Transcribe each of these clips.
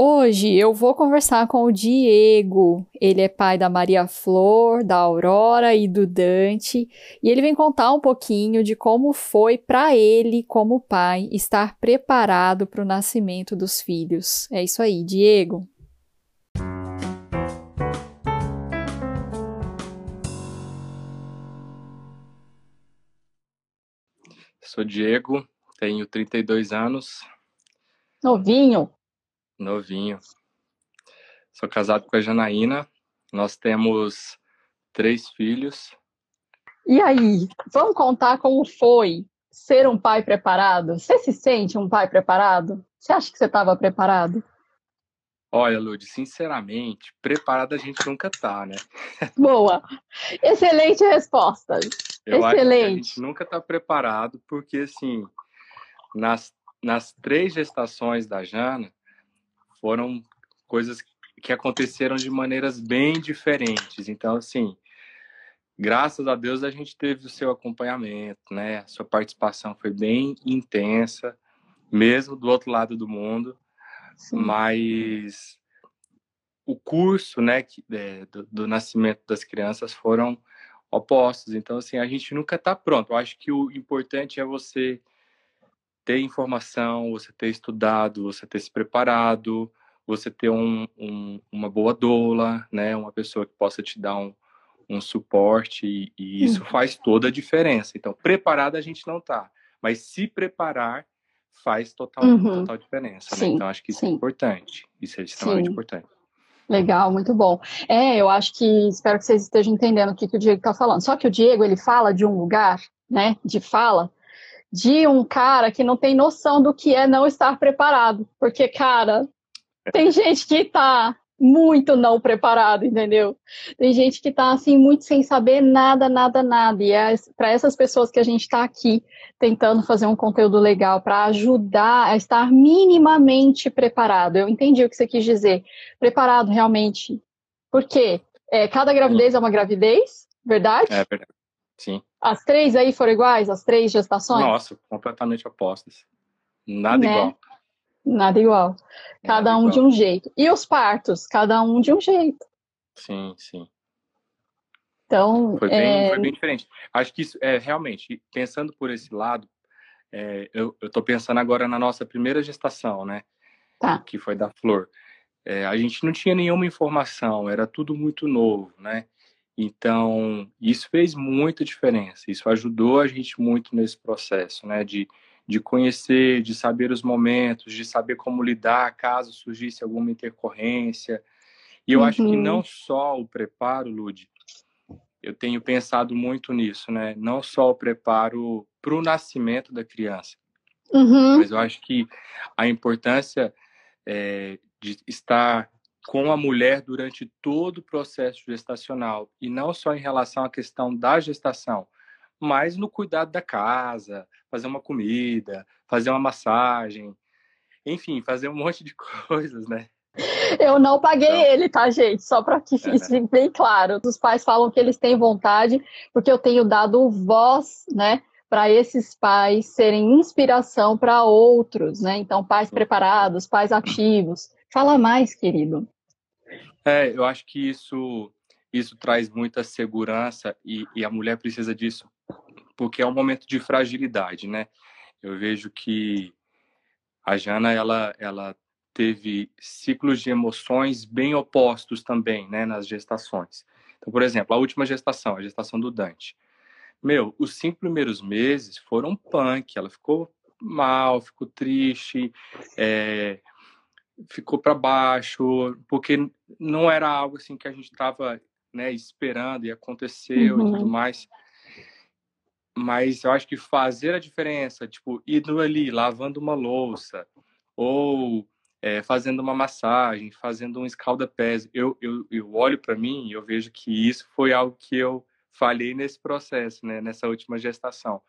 Hoje eu vou conversar com o Diego. Ele é pai da Maria Flor, da Aurora e do Dante, e ele vem contar um pouquinho de como foi para ele, como pai, estar preparado para o nascimento dos filhos. É isso aí, Diego. Sou Diego, tenho 32 anos. Novinho. Novinho. Sou casado com a Janaína. Nós temos três filhos. E aí, vamos contar como foi ser um pai preparado? Você se sente um pai preparado? Você acha que você estava preparado? Olha, Lud, sinceramente, preparado a gente nunca tá, né? Boa. Excelente resposta. Eu Excelente. a gente nunca tá preparado, porque assim, nas, nas três gestações da Jana, foram coisas que aconteceram de maneiras bem diferentes. Então, assim, graças a Deus a gente teve o seu acompanhamento, né? A sua participação foi bem intensa, mesmo do outro lado do mundo. Sim. Mas o curso, né, que, é, do, do, nascimento das crianças foram opostos. Então, assim, a gente nunca está pronto. Eu acho que o importante é você ter informação, você ter estudado, você ter se preparado, você ter um, um, uma boa doula, né? Uma pessoa que possa te dar um, um suporte e, e isso uhum. faz toda a diferença. Então, preparado a gente não tá, mas se preparar faz total, uhum. total diferença. Né? Então, acho que isso é sim. é importante. Isso é extremamente sim. importante. Legal, muito bom. É, eu acho que espero que vocês estejam entendendo o que, que o Diego está falando. Só que o Diego ele fala de um lugar, né, de fala de um cara que não tem noção do que é não estar preparado. Porque, cara, tem gente que tá muito não preparado, entendeu? Tem gente que tá assim muito sem saber nada, nada, nada. E é para essas pessoas que a gente está aqui tentando fazer um conteúdo legal para ajudar a estar minimamente preparado. Eu entendi o que você quis dizer. Preparado realmente. Por quê? É, cada gravidez é uma gravidez, verdade? É verdade. Sim. As três aí foram iguais? As três gestações? Nossa, completamente opostas. Nada né? igual. Nada igual. Cada Nada um igual. de um jeito. E os partos? Cada um de um jeito. Sim, sim. Então. Foi bem, é... foi bem diferente. Acho que isso, é, realmente, pensando por esse lado, é, eu estou pensando agora na nossa primeira gestação, né? Tá. Que foi da Flor. É, a gente não tinha nenhuma informação, era tudo muito novo, né? Então, isso fez muita diferença. Isso ajudou a gente muito nesse processo, né? De, de conhecer, de saber os momentos, de saber como lidar caso surgisse alguma intercorrência. E eu uhum. acho que uhum. não só o preparo, Lud, eu tenho pensado muito nisso, né? Não só o preparo para o nascimento da criança, uhum. mas eu acho que a importância é, de estar com a mulher durante todo o processo gestacional e não só em relação à questão da gestação, mas no cuidado da casa, fazer uma comida, fazer uma massagem, enfim, fazer um monte de coisas, né? Eu não paguei então, ele, tá, gente? Só para que é, fique né? bem claro. Os pais falam que eles têm vontade, porque eu tenho dado voz, né, para esses pais serem inspiração para outros, né? Então, pais preparados, pais ativos. Fala mais, querido. É, eu acho que isso isso traz muita segurança e, e, a mulher precisa disso porque é um momento de fragilidade, né? Eu vejo que a Jana ela ela teve ciclos de emoções bem opostos também, né, nas gestações. Então, por exemplo, a última gestação, a gestação do Dante. Meu, os cinco primeiros meses foram punk. Ela ficou mal, ficou triste, é, ficou para baixo, porque não era algo assim que a gente estava né, esperando e aconteceu uhum. e tudo uhum. mais. Mas eu acho que fazer a diferença, tipo, indo ali, lavando uma louça, ou é, fazendo uma massagem, fazendo um escalda-pés, eu, eu, eu olho para mim e eu vejo que isso foi algo que eu falhei nesse processo, né, nessa última gestação.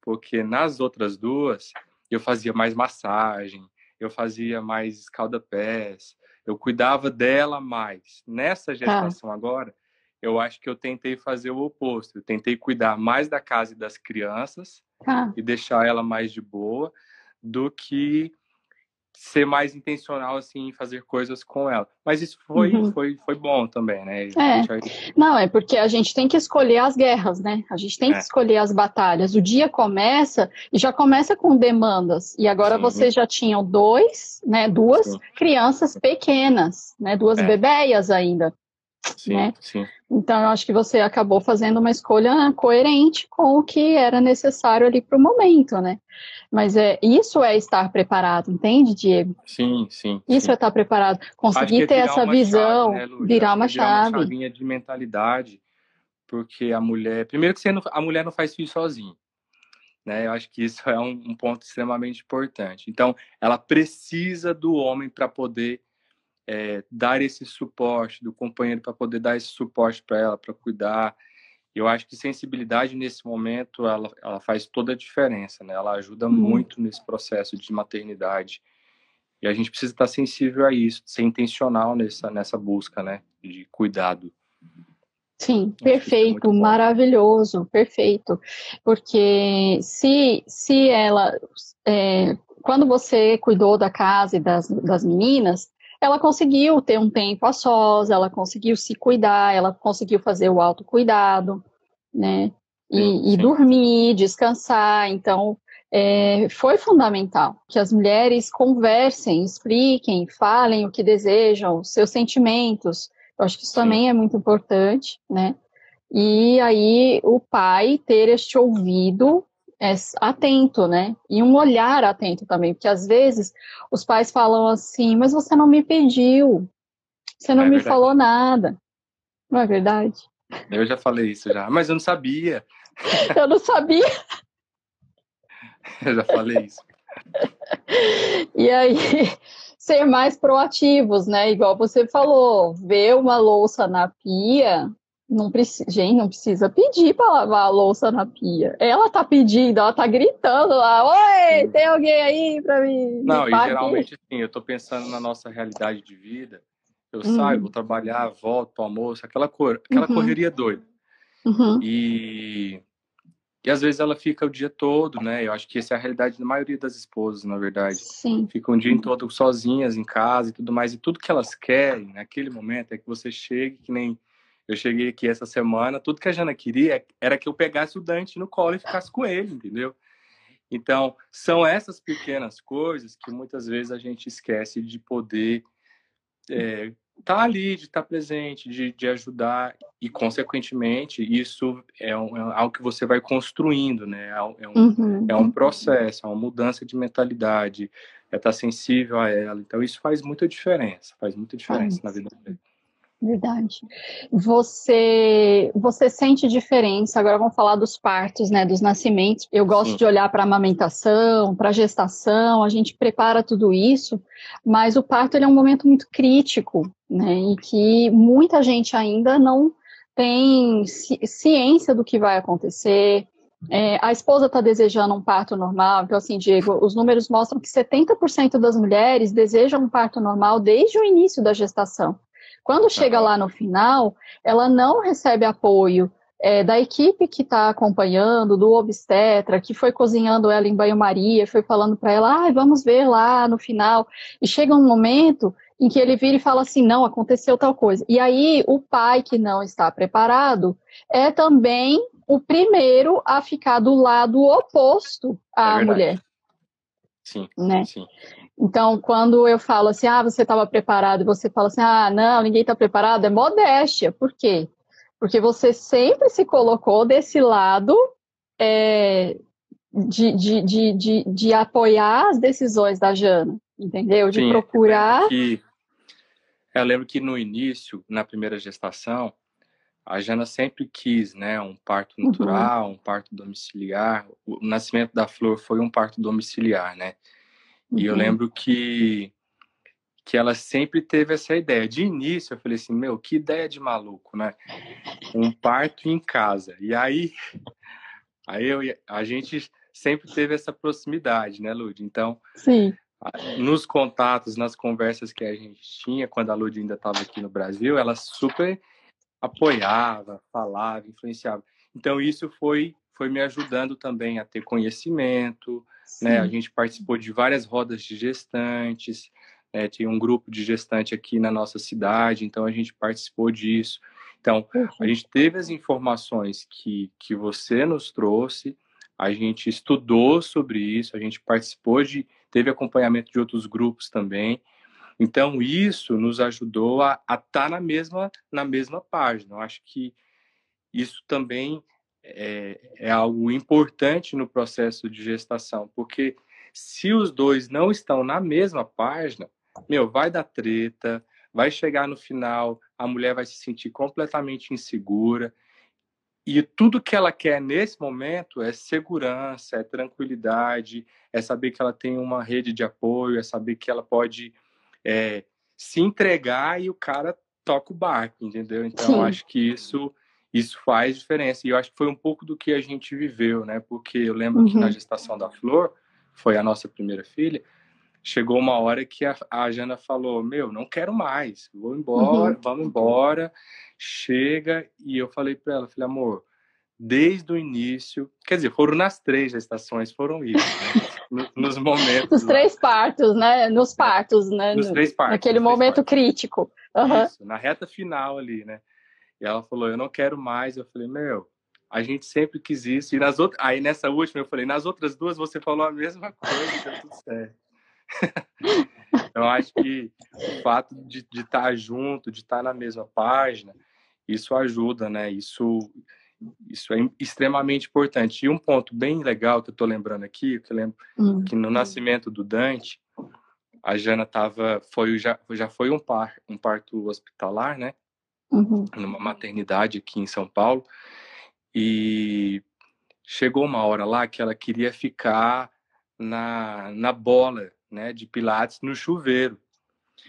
Porque nas outras duas, eu fazia mais massagem, eu fazia mais escalda-pés, eu cuidava dela mais. Nessa tá. gestação ah. agora, eu acho que eu tentei fazer o oposto. Eu tentei cuidar mais da casa e das crianças ah. e deixar ela mais de boa do que ser mais intencional assim em fazer coisas com ela. Mas isso foi uhum. foi foi bom também, né? É. Não, é porque a gente tem que escolher as guerras, né? A gente tem é. que escolher as batalhas. O dia começa e já começa com demandas. E agora Sim. vocês já tinham dois, né, duas Sim. crianças pequenas, né, duas é. bebéias ainda. Sim, né? sim. Então, eu acho que você acabou fazendo uma escolha coerente com o que era necessário ali para o momento, né? Mas é isso é estar preparado, entende, Diego? Sim, sim. Isso sim. é estar preparado. Conseguir é ter essa visão, chave, né, virar uma chave. Virar uma chavinha de mentalidade, porque a mulher, primeiro que não, a mulher não faz isso sozinha. Né? Eu acho que isso é um, um ponto extremamente importante. Então, ela precisa do homem para poder é, dar esse suporte, do companheiro para poder dar esse suporte para ela, para cuidar. Eu acho que sensibilidade nesse momento ela, ela faz toda a diferença, né? Ela ajuda muito nesse processo de maternidade. E a gente precisa estar sensível a isso, ser intencional nessa, nessa busca, né? De cuidado. Sim, é perfeito, maravilhoso, perfeito. Porque se, se ela, é, quando você cuidou da casa e das, das meninas, ela conseguiu ter um tempo a sós, ela conseguiu se cuidar, ela conseguiu fazer o autocuidado, né? E, sim, e dormir, descansar. Então, é, foi fundamental que as mulheres conversem, expliquem, falem o que desejam, seus sentimentos. Eu acho que isso sim. também é muito importante, né? E aí o pai ter este ouvido é, atento, né? E um olhar atento também, porque às vezes os pais falam assim, mas você não me pediu, você não é me verdade. falou nada. Não é verdade? Eu já falei isso já, mas eu não sabia. eu não sabia. eu já falei isso. E aí, ser mais proativos, né? Igual você falou, ver uma louça na pia, não precisa, gente, não precisa pedir para lavar a louça na pia. Ela tá pedindo, ela tá gritando lá, oi, tem alguém aí para mim? Não, e geralmente assim, eu tô pensando na nossa realidade de vida. Eu uhum. saio, vou trabalhar, volto pro almoço, aquela cor, aquela uhum. correria doida. Uhum. E e às vezes ela fica o dia todo, né? Eu acho que essa é a realidade da maioria das esposas, na verdade. Sim. Ficam um dia todo sozinhas em casa e tudo mais. E tudo que elas querem naquele momento é que você chegue, que nem eu cheguei aqui essa semana, tudo que a Jana queria era que eu pegasse o Dante no colo e ficasse com ele, entendeu? Então, são essas pequenas coisas que muitas vezes a gente esquece de poder estar é, tá ali, de estar tá presente, de, de ajudar, e, consequentemente, isso é, um, é, algo que você vai construindo, né? É um, uhum. é um processo, é uma mudança de mentalidade, é estar tá sensível a ela. Então, isso faz muita diferença, faz muita diferença na vida dele. Verdade. Você você sente diferença? Agora vamos falar dos partos, né, dos nascimentos. Eu gosto Sim. de olhar para a amamentação, para a gestação, a gente prepara tudo isso, mas o parto é um momento muito crítico, né, e que muita gente ainda não tem ciência do que vai acontecer. É, a esposa está desejando um parto normal, então assim, Diego, os números mostram que 70% das mulheres desejam um parto normal desde o início da gestação. Quando chega lá no final, ela não recebe apoio é, da equipe que está acompanhando, do obstetra, que foi cozinhando ela em banho-maria, foi falando para ela, ah, vamos ver lá no final. E chega um momento em que ele vira e fala assim, não, aconteceu tal coisa. E aí o pai que não está preparado é também o primeiro a ficar do lado oposto à é mulher. Sim, né? sim. Então, quando eu falo assim, ah, você estava preparado, e você fala assim, ah, não, ninguém está preparado, é modéstia. Por quê? Porque você sempre se colocou desse lado é, de, de, de, de, de apoiar as decisões da Jana, entendeu? De Sim, procurar. Eu lembro, que, eu lembro que no início, na primeira gestação, a Jana sempre quis, né, um parto uhum. natural, uhum. um parto domiciliar. O nascimento da Flor foi um parto domiciliar, né? Uhum. E eu uhum. lembro que que ela sempre teve essa ideia. De início, eu falei assim, meu, que ideia de maluco, né? Um parto em casa. E aí, aí eu, a gente sempre teve essa proximidade, né, Lud? Então, Sim. nos contatos, nas conversas que a gente tinha, quando a Lud ainda estava aqui no Brasil, ela super apoiava, falava, influenciava. Então, isso foi, foi me ajudando também a ter conhecimento, né? A gente participou de várias rodas de gestantes, né? tinha um grupo de gestante aqui na nossa cidade, então a gente participou disso. Então, a gente teve as informações que, que você nos trouxe, a gente estudou sobre isso, a gente participou de, teve acompanhamento de outros grupos também. Então, isso nos ajudou a estar tá na mesma, na mesma página. Eu acho que isso também é, é algo importante no processo de gestação, porque se os dois não estão na mesma página, meu, vai dar treta, vai chegar no final, a mulher vai se sentir completamente insegura. E tudo que ela quer nesse momento é segurança, é tranquilidade, é saber que ela tem uma rede de apoio, é saber que ela pode é, se entregar e o cara toca o barco, entendeu? Então, acho que isso isso faz diferença. E eu acho que foi um pouco do que a gente viveu, né? Porque eu lembro uhum. que na uhum. gestação da Flor, foi a nossa primeira filha, chegou uma hora que a, a Jana falou: Meu, não quero mais, vou embora, uhum. vamos embora, chega. E eu falei para ela: Falei, amor, desde o início, quer dizer, foram nas três gestações, foram isso, né? Nos momentos. Nos três partos, né? Nos partos, né? Nos três partos. Naquele momento partos. crítico. Uhum. Isso, na reta final ali, né? E ela falou, eu não quero mais. Eu falei, meu, a gente sempre quis isso. E nas outras, aí nessa última eu falei, nas outras duas você falou a mesma coisa, deu tudo certo. então acho que o fato de estar tá junto, de estar tá na mesma página, isso ajuda, né? Isso isso é extremamente importante. E um ponto bem legal que eu estou lembrando aqui, que eu lembro hum. que no nascimento do Dante, a Jana tava, foi já, já foi um, par, um parto hospitalar, né? Uhum. Numa maternidade aqui em São Paulo. E chegou uma hora lá que ela queria ficar na, na bola, né, de pilates no chuveiro.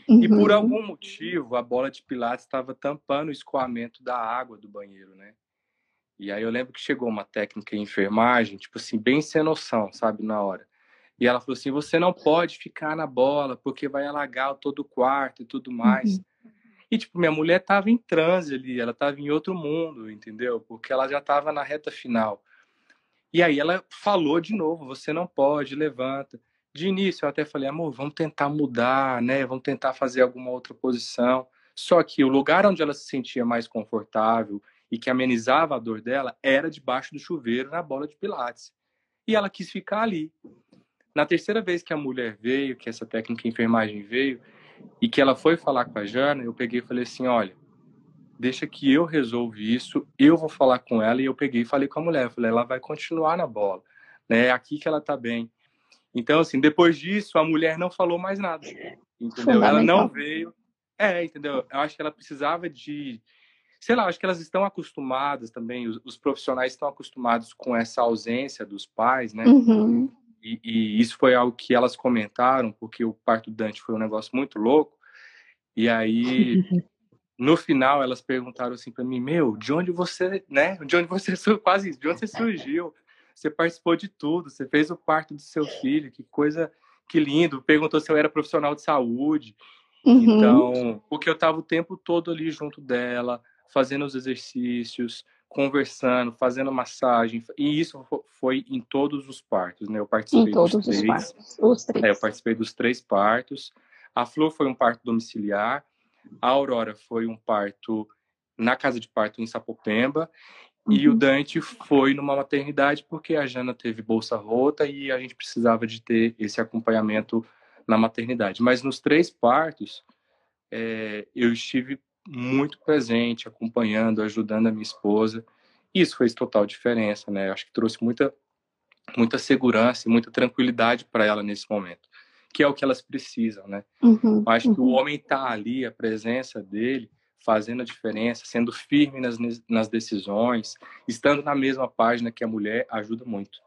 Uhum. E por uhum. algum motivo, a bola de pilates estava tampando o escoamento da água do banheiro, né? E aí eu lembro que chegou uma técnica em enfermagem, tipo assim, bem sem noção, sabe, na hora. E ela falou assim: você não pode ficar na bola, porque vai alagar todo o quarto e tudo mais. Uhum. E, tipo, minha mulher tava em transe ali, ela tava em outro mundo, entendeu? Porque ela já tava na reta final. E aí ela falou de novo: você não pode, levanta. De início eu até falei: amor, vamos tentar mudar, né? Vamos tentar fazer alguma outra posição. Só que o lugar onde ela se sentia mais confortável e que amenizava a dor dela era debaixo do chuveiro na bola de pilates. E ela quis ficar ali. Na terceira vez que a mulher veio, que essa técnica de enfermagem veio, e que ela foi falar com a Jana, eu peguei e falei assim, olha, deixa que eu resolvo isso, eu vou falar com ela, e eu peguei e falei com a mulher, falei, ela vai continuar na bola, né, é aqui que ela tá bem. Então, assim, depois disso, a mulher não falou mais nada, entendeu? Ela não veio, é, entendeu? Eu acho que ela precisava de sei lá, acho que elas estão acostumadas também, os, os profissionais estão acostumados com essa ausência dos pais, né? Uhum. E, e, isso foi algo que elas comentaram, porque o parto Dante foi um negócio muito louco. E aí, no final, elas perguntaram assim para mim: Meu, de onde você, né? De onde você quase, de onde você surgiu? Você participou de tudo, você fez o parto do seu filho, que coisa, que lindo. Perguntou se eu era profissional de saúde. Uhum. Então, porque eu estava o tempo todo ali junto dela, fazendo os exercícios, conversando, fazendo massagem, e isso foi em todos os partos, né? Eu participei em todos dos três. Os partos, os três. É, eu participei dos três partos. A Flor foi um parto domiciliar, a Aurora foi um parto na casa de parto em Sapopemba, uhum. e o uhum. Dante foi numa maternidade porque a Jana teve bolsa rota e a gente precisava de ter esse acompanhamento na maternidade. Mas nos três partos, é, eu estive muito presente, acompanhando, ajudando a minha esposa. Isso fez total diferença, né? Acho que trouxe muita, muita segurança e muita tranquilidade para ela nesse momento, que é o que elas precisam, né? Uhum, Acho uhum. que o uhum. homem tá ali, a presença dele, fazendo a diferença, sendo firme nas, nas decisões, estando na mesma página que a mulher, ajuda muito.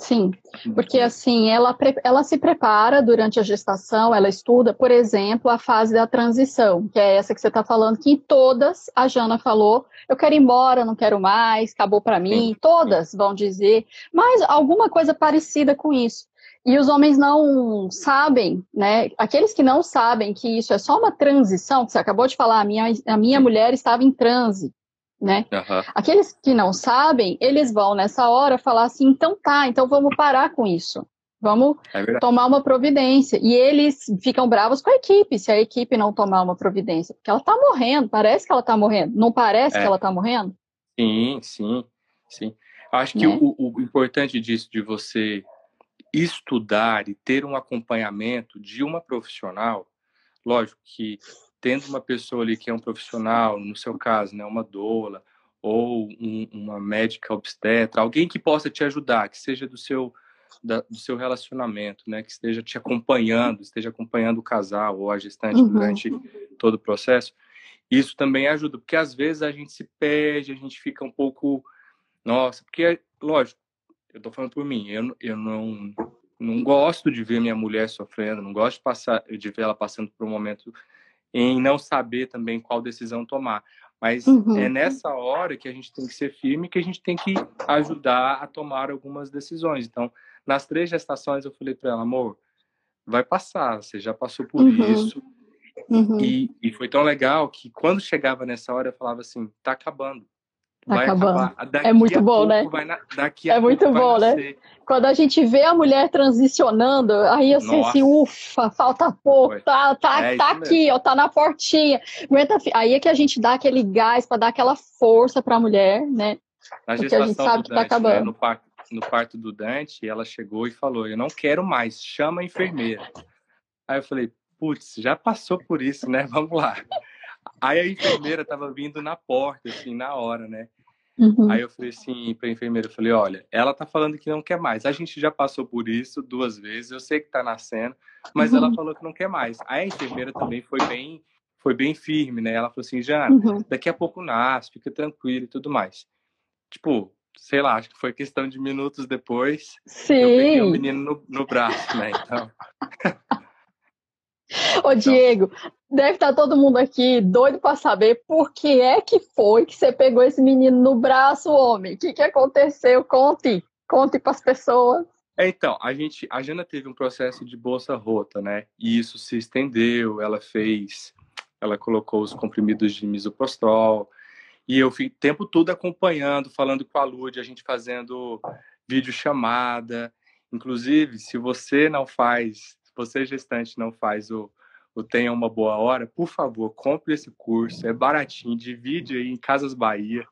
Sim, porque assim, ela, ela se prepara durante a gestação, ela estuda, por exemplo, a fase da transição, que é essa que você está falando, que em todas, a Jana falou, eu quero ir embora, não quero mais, acabou para mim, todas vão dizer, mas alguma coisa parecida com isso. E os homens não sabem, né? Aqueles que não sabem que isso é só uma transição, que você acabou de falar, a minha, a minha mulher estava em transe, né? Uhum. Aqueles que não sabem, eles vão nessa hora falar assim, então tá, então vamos parar com isso. Vamos é tomar uma providência. E eles ficam bravos com a equipe, se a equipe não tomar uma providência. Porque ela está morrendo, parece que ela está morrendo. Não parece é. que ela está morrendo? Sim, sim, sim. Acho que né? o, o importante disso, de você estudar e ter um acompanhamento de uma profissional, lógico que tendo uma pessoa ali que é um profissional, no seu caso, né, uma doula, ou um, uma médica obstetra, alguém que possa te ajudar, que seja do seu da, do seu relacionamento, né? Que esteja te acompanhando, esteja acompanhando o casal ou a gestante uhum. durante todo o processo. Isso também ajuda, porque às vezes a gente se perde, a gente fica um pouco, nossa, porque lógico, eu tô falando por mim, eu, eu não não gosto de ver minha mulher sofrendo, não gosto de passar de ver ela passando por um momento em não saber também qual decisão tomar. Mas uhum. é nessa hora que a gente tem que ser firme, que a gente tem que ajudar a tomar algumas decisões. Então, nas três gestações eu falei para ela, amor, vai passar, você já passou por uhum. isso. Uhum. E, e foi tão legal que quando chegava nessa hora eu falava assim, tá acabando. Tá vai acabando. é muito bom, né? Na, é muito bom, né? Quando a gente vê a mulher transicionando, aí eu sei assim, ufa, falta pouco, foi. tá, tá, é tá aqui, ó, tá na portinha. Aguenta, aí é que a gente dá aquele gás para dar aquela força para a mulher, né? Na Porque a gente sabe que tá acabando. Né, no, parto, no parto do Dante, ela chegou e falou: Eu não quero mais, chama a enfermeira. Aí eu falei: Putz, já passou por isso, né? Vamos lá. Aí a enfermeira tava vindo na porta, assim, na hora, né? Uhum. Aí eu falei assim pra enfermeira, eu falei, olha, ela tá falando que não quer mais. A gente já passou por isso duas vezes, eu sei que tá nascendo, mas uhum. ela falou que não quer mais. Aí a enfermeira também foi bem, foi bem firme, né? Ela falou assim, Jana, uhum. daqui a pouco nasce, fica tranquilo e tudo mais. Tipo, sei lá, acho que foi questão de minutos depois. Sim. Eu peguei o menino no, no braço, né? Então. Ô, Diego, deve estar todo mundo aqui doido para saber por que é que foi que você pegou esse menino no braço, homem. O que, que aconteceu? Conte, conte para as pessoas. É, então, a gente, a Jana teve um processo de bolsa rota, né? E isso se estendeu, ela fez, ela colocou os comprimidos de misoprostol, e eu fui o tempo todo acompanhando, falando com a Lud, a gente fazendo vídeo chamada. Inclusive, se você não faz, você gestante não faz o, o Tenha Uma Boa Hora, por favor, compre esse curso. É baratinho, divide aí em Casas Bahia,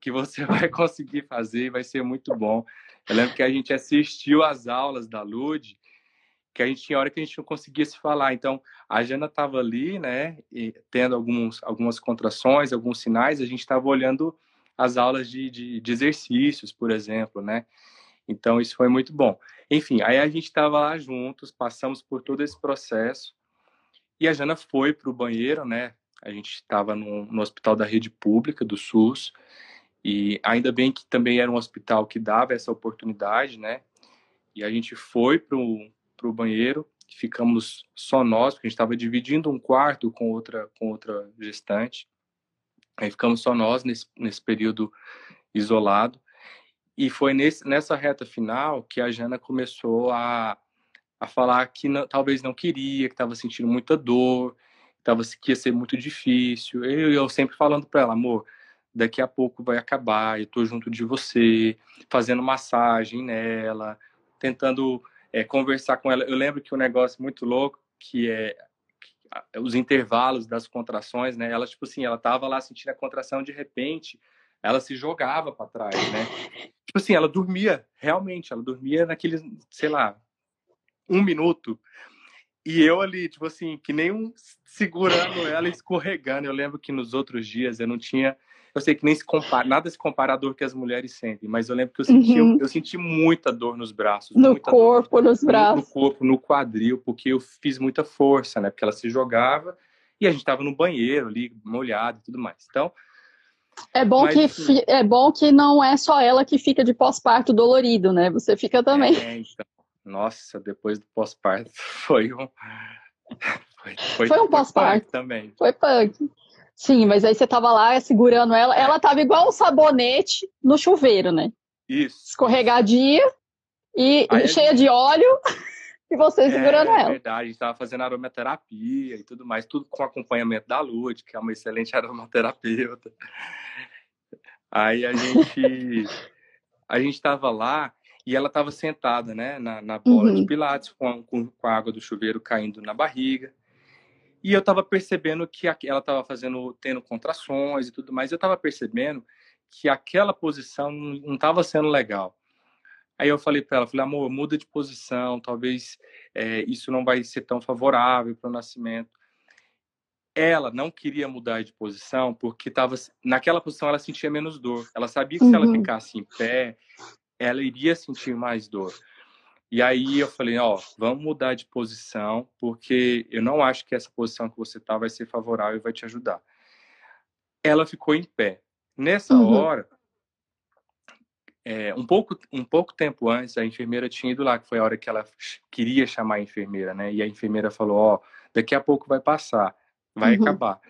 que você vai conseguir fazer e vai ser muito bom. Eu lembro que a gente assistiu às aulas da Lud que a gente tinha hora que a gente não conseguia se falar. Então, a Jana estava ali, né, tendo alguns, algumas contrações, alguns sinais, a gente estava olhando as aulas de, de, de, exercícios, por exemplo, né? Então, isso foi muito bom. Enfim, aí a gente estava lá juntos, passamos por todo esse processo, e a Jana foi para o banheiro, né? A gente estava no, no hospital da rede pública do SUS, e ainda bem que também era um hospital que dava essa oportunidade, né? E a gente foi para o banheiro, ficamos só nós, porque a gente estava dividindo um quarto com outra, com outra gestante. Aí ficamos só nós nesse, nesse período isolado. E foi nesse, nessa reta final que a Jana começou a, a falar que não, talvez não queria, que estava sentindo muita dor, tava, que ia ser muito difícil. Eu, eu sempre falando para ela, amor, daqui a pouco vai acabar, eu estou junto de você, fazendo massagem nela, tentando é, conversar com ela. Eu lembro que um negócio muito louco, que é os intervalos das contrações, né? Ela, tipo assim, ela tava lá sentindo a contração, de repente, ela se jogava para trás, né? Tipo assim, ela dormia, realmente, ela dormia naqueles, sei lá, um minuto. E eu ali, tipo assim, que nem um segurando ela, escorregando. Eu lembro que nos outros dias eu não tinha eu sei que nem se compara, nada se compara à dor que as mulheres sentem, mas eu lembro que eu senti, uhum. eu, senti muita dor nos braços. No corpo, dor, nos braços. No, no, corpo, no quadril, porque eu fiz muita força, né? Porque ela se jogava e a gente estava no banheiro ali, molhado e tudo mais. Então. É bom, mas, que, assim, é bom que não é só ela que fica de pós-parto dolorido, né? Você fica também. É, então. Nossa, depois do pós-parto foi um. Foi, foi, foi um pós-parto também. Foi punk. Sim, mas aí você tava lá segurando ela, ela tava igual um sabonete no chuveiro, né? Isso. Escorregadia e aí cheia gente... de óleo e você é, segurando ela. É verdade, a gente tava fazendo aromaterapia e tudo mais, tudo com acompanhamento da Lud, que é uma excelente aromaterapeuta. Aí a gente a gente estava lá e ela estava sentada, né, na, na bola uhum. de pilates com, com, com, a água do chuveiro caindo na barriga. E eu estava percebendo que ela estava fazendo, tendo contrações e tudo mais. Eu estava percebendo que aquela posição não estava sendo legal. Aí eu falei para ela, falei, amor, muda de posição, talvez é, isso não vai ser tão favorável para o nascimento. Ela não queria mudar de posição porque estava naquela posição ela sentia menos dor. Ela sabia que uhum. se ela uhum. ficasse em pé, ela iria sentir mais dor. E aí eu falei, ó, vamos mudar de posição, porque eu não acho que essa posição que você tá vai ser favorável e vai te ajudar. Ela ficou em pé. Nessa uhum. hora, é, um pouco um pouco tempo antes, a enfermeira tinha ido lá, que foi a hora que ela queria chamar a enfermeira, né? E a enfermeira falou, ó, daqui a pouco vai passar, vai uhum. acabar.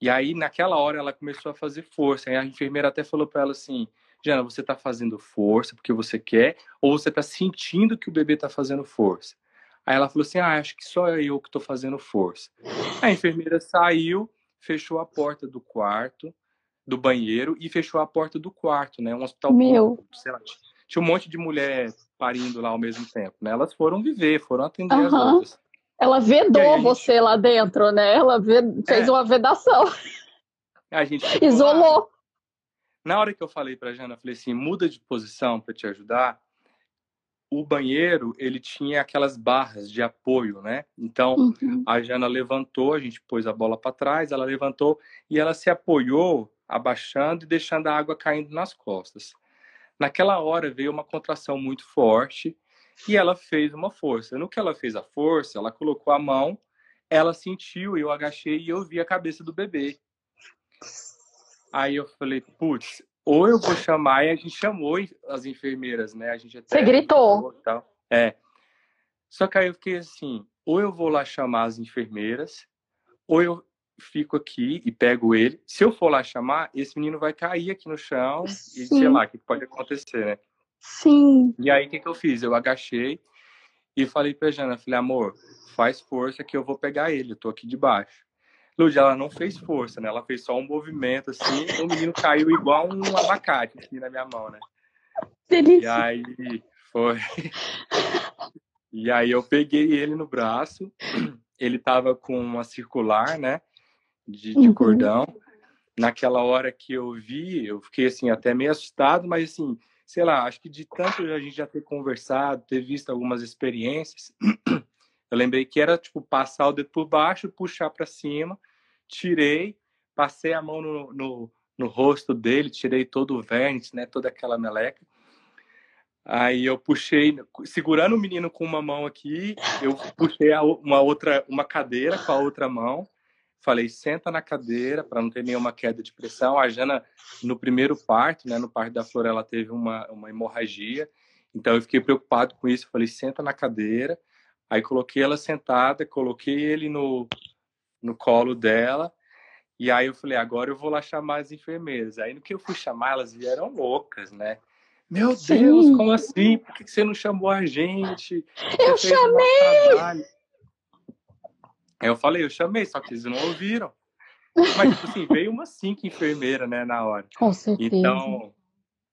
E aí, naquela hora, ela começou a fazer força. E a enfermeira até falou para ela assim, Jana, você está fazendo força porque você quer ou você está sentindo que o bebê está fazendo força? Aí ela falou assim, ah, acho que só eu que estou fazendo força. A enfermeira saiu, fechou a porta do quarto, do banheiro e fechou a porta do quarto, né? Um hospital Meu. Público, sei lá, tinha um monte de mulher parindo lá ao mesmo tempo, né? Elas foram viver, foram atender uhum. as outras. Ela vedou gente... você lá dentro, né? Ela fez é. uma vedação. A gente isolou. Lá. Na hora que eu falei para Jana, eu falei assim, muda de posição para te ajudar. O banheiro, ele tinha aquelas barras de apoio, né? Então, uhum. a Jana levantou, a gente pôs a bola para trás, ela levantou e ela se apoiou abaixando e deixando a água caindo nas costas. Naquela hora veio uma contração muito forte e ela fez uma força. No que ela fez a força, ela colocou a mão, ela sentiu, eu agachei e eu vi a cabeça do bebê. Aí eu falei, putz, ou eu vou chamar, e a gente chamou as enfermeiras, né? A gente até Você gritou. Tal. É. Só que aí eu fiquei assim, ou eu vou lá chamar as enfermeiras, ou eu fico aqui e pego ele. Se eu for lá chamar, esse menino vai cair aqui no chão Sim. e sei lá o que pode acontecer, né? Sim. E aí o que, que eu fiz? Eu agachei e falei pra Jana, falei, amor, faz força que eu vou pegar ele, eu tô aqui debaixo. Lud, ela não fez força, né? Ela fez só um movimento assim, e o menino caiu igual um abacate aqui na minha mão, né? Delícia. E aí foi. E aí eu peguei ele no braço, ele tava com uma circular, né? De, de uhum. cordão. Naquela hora que eu vi, eu fiquei assim, até meio assustado, mas assim, sei lá, acho que de tanto a gente já ter conversado, ter visto algumas experiências, eu lembrei que era tipo passar o dedo por baixo, puxar para cima tirei, passei a mão no, no, no rosto dele, tirei todo o vérnice, né, toda aquela meleca. Aí eu puxei, segurando o menino com uma mão aqui, eu puxei uma outra, uma cadeira com a outra mão. Falei, senta na cadeira para não ter nenhuma queda de pressão. A Jana, no primeiro parto, né, no parto da Flor, ela teve uma, uma hemorragia. Então eu fiquei preocupado com isso. Falei, senta na cadeira. Aí coloquei ela sentada, coloquei ele no, no colo dela. E aí eu falei, agora eu vou lá chamar as enfermeiras. Aí no que eu fui chamar, elas vieram loucas, né? Meu Sim. Deus, como assim? Por que você não chamou a gente? Você eu chamei! Eu falei, eu chamei, só que eles não ouviram. Mas, tipo assim, veio uma cinco enfermeira, né, na hora. Com certeza. Então,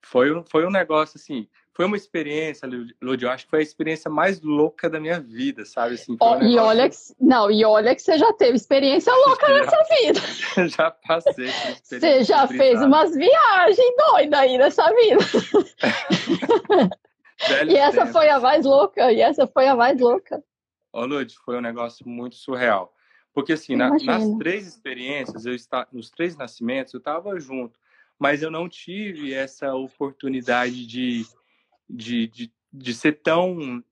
foi, foi um negócio, assim, foi uma experiência, Lud, eu acho que foi a experiência mais louca da minha vida, sabe? Assim, oh, e olha que, não, e olha que você já teve experiência louca já, nessa vida. Já passei. Você já fez umas viagens doidas aí nessa vida. e essa tempo. foi a mais louca, e essa foi a mais louca. Ô, Lud, foi um negócio muito surreal. Porque, assim, na, nas três experiências, eu está, nos três nascimentos, eu estava junto, mas eu não tive essa oportunidade de de, de, de ser tão,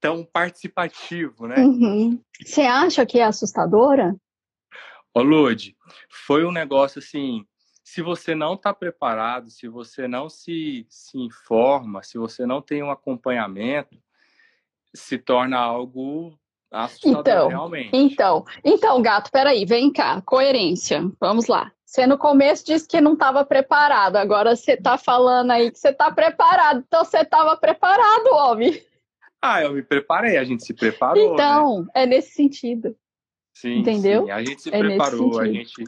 tão participativo, né? Uhum. Você acha que é assustadora? Ô, Lud, foi um negócio assim, se você não está preparado, se você não se, se informa, se você não tem um acompanhamento, se torna algo assustador então, realmente. Então, então, gato, peraí, vem cá, coerência, vamos lá. Você no começo disse que não estava preparado, agora você está falando aí que você está preparado. Então você estava preparado, homem. Ah, eu me preparei, a gente se preparou. Então, né? é nesse sentido. Sim, entendeu? Sim. A gente se é preparou, a gente,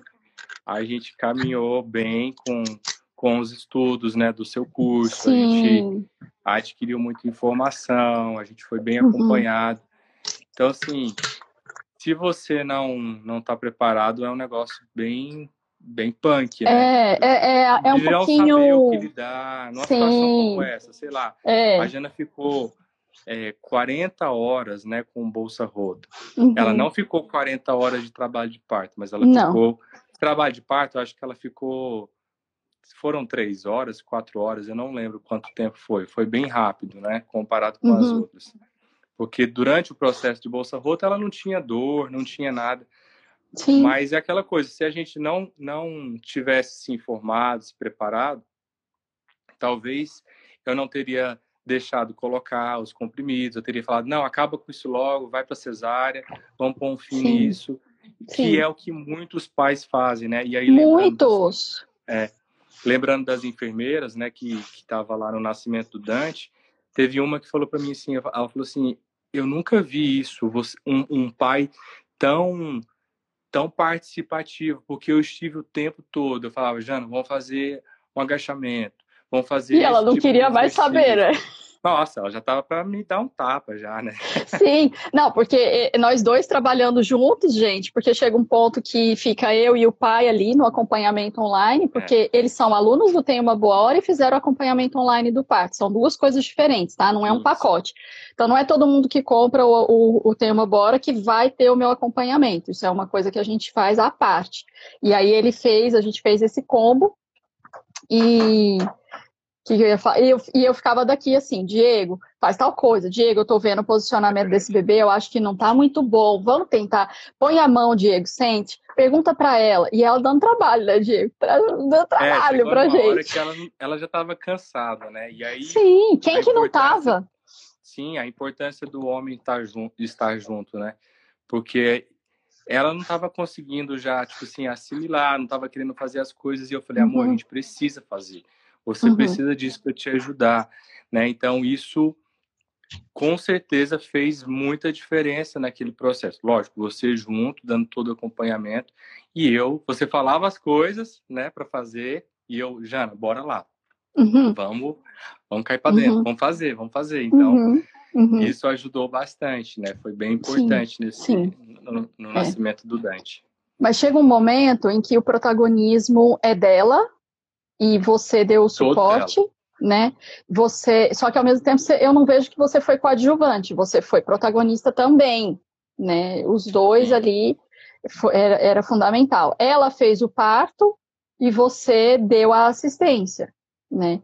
a gente caminhou bem com, com os estudos, né, do seu curso. Sim. A gente adquiriu muita informação, a gente foi bem uhum. acompanhado. Então, assim, se você não não está preparado, é um negócio bem bem punk, né? É, é, é, é um de pouquinho... saber o que lidar numa Sim. situação como essa, sei lá. É. A Jana ficou é, 40 horas, né, com bolsa rota. Uhum. Ela não ficou 40 horas de trabalho de parto, mas ela não. ficou... Trabalho de parto, eu acho que ela ficou... Foram três horas, quatro horas, eu não lembro quanto tempo foi. Foi bem rápido, né, comparado com uhum. as outras. Porque durante o processo de bolsa rota, ela não tinha dor, não tinha nada. Sim. Mas é aquela coisa, se a gente não, não tivesse se informado, se preparado, talvez eu não teria deixado colocar os comprimidos, eu teria falado, não, acaba com isso logo, vai para cesárea, vamos pôr um fim Sim. nisso, Sim. que é o que muitos pais fazem, né? E aí, muitos! Lembrando, é, lembrando das enfermeiras, né, que estava lá no nascimento do Dante, teve uma que falou para mim assim, ela falou assim, eu nunca vi isso, um, um pai tão tão participativo, porque eu estive o tempo todo. Eu falava, Jana, vamos fazer um agachamento, vamos fazer. E ela não tipo queria mais saber, né? Nossa, ela já estava para me dar um tapa já, né? Sim, não, porque eh, nós dois trabalhando juntos, gente, porque chega um ponto que fica eu e o pai ali no acompanhamento online, porque é. eles são alunos do Tem Uma Boa Hora e fizeram o acompanhamento online do parto. São duas coisas diferentes, tá? Não é um Isso. pacote. Então não é todo mundo que compra o, o, o Tem Uma Boa Hora que vai ter o meu acompanhamento. Isso é uma coisa que a gente faz à parte. E aí ele fez, a gente fez esse combo e que eu ia falar? E eu, e eu ficava daqui assim, Diego, faz tal coisa, Diego, eu tô vendo o posicionamento desse bebê, eu acho que não tá muito bom, vamos tentar. Põe a mão, Diego, sente, pergunta para ela. E ela dando trabalho, né, Diego? Dando é, trabalho é, pra gente. Hora que ela, ela já tava cansada, né? E aí. Sim, quem que não tava? Sim, a importância do homem estar junto, estar junto, né? Porque ela não estava conseguindo já, tipo assim, assimilar, não estava querendo fazer as coisas, e eu falei, amor, uhum. a gente precisa fazer. Você uhum. precisa disso para te ajudar, né? Então isso com certeza fez muita diferença naquele processo. Lógico, você junto, dando todo o acompanhamento, e eu, você falava as coisas, né, para fazer, e eu, Jana, bora lá. Uhum. Vamos, vamos cair para dentro, uhum. vamos fazer, vamos fazer. Então, uhum. uhum. isso ajudou bastante, né? Foi bem importante sim, nesse sim. no, no é. nascimento do Dante. Mas chega um momento em que o protagonismo é dela, e você deu o suporte, né? Você, só que ao mesmo tempo eu não vejo que você foi coadjuvante, você foi protagonista também, né? Os dois ali foi, era, era fundamental. Ela fez o parto e você deu a assistência, né?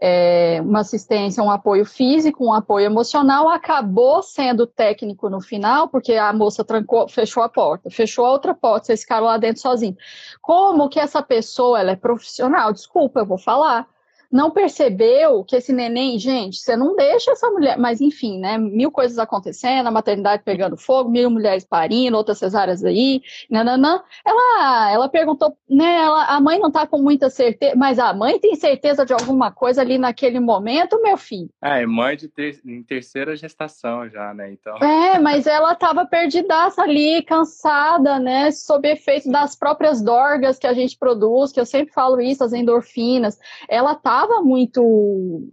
É, uma assistência, um apoio físico, um apoio emocional, acabou sendo técnico no final, porque a moça trancou, fechou a porta, fechou a outra porta, vocês ficaram lá dentro sozinhos. Como que essa pessoa, ela é profissional? Desculpa, eu vou falar não percebeu que esse neném, gente, você não deixa essa mulher, mas enfim, né? Mil coisas acontecendo, a maternidade pegando fogo, mil mulheres parindo, outras cesáreas aí, nananã. Ela, ela perguntou, né? Ela, a mãe não tá com muita certeza, mas a mãe tem certeza de alguma coisa ali naquele momento, meu filho. É, mãe de ter, em terceira gestação já, né? Então. É, mas ela tava perdidaça ali, cansada, né? Sob efeito das próprias dorgas que a gente produz, que eu sempre falo isso, as endorfinas. Ela tá estava muito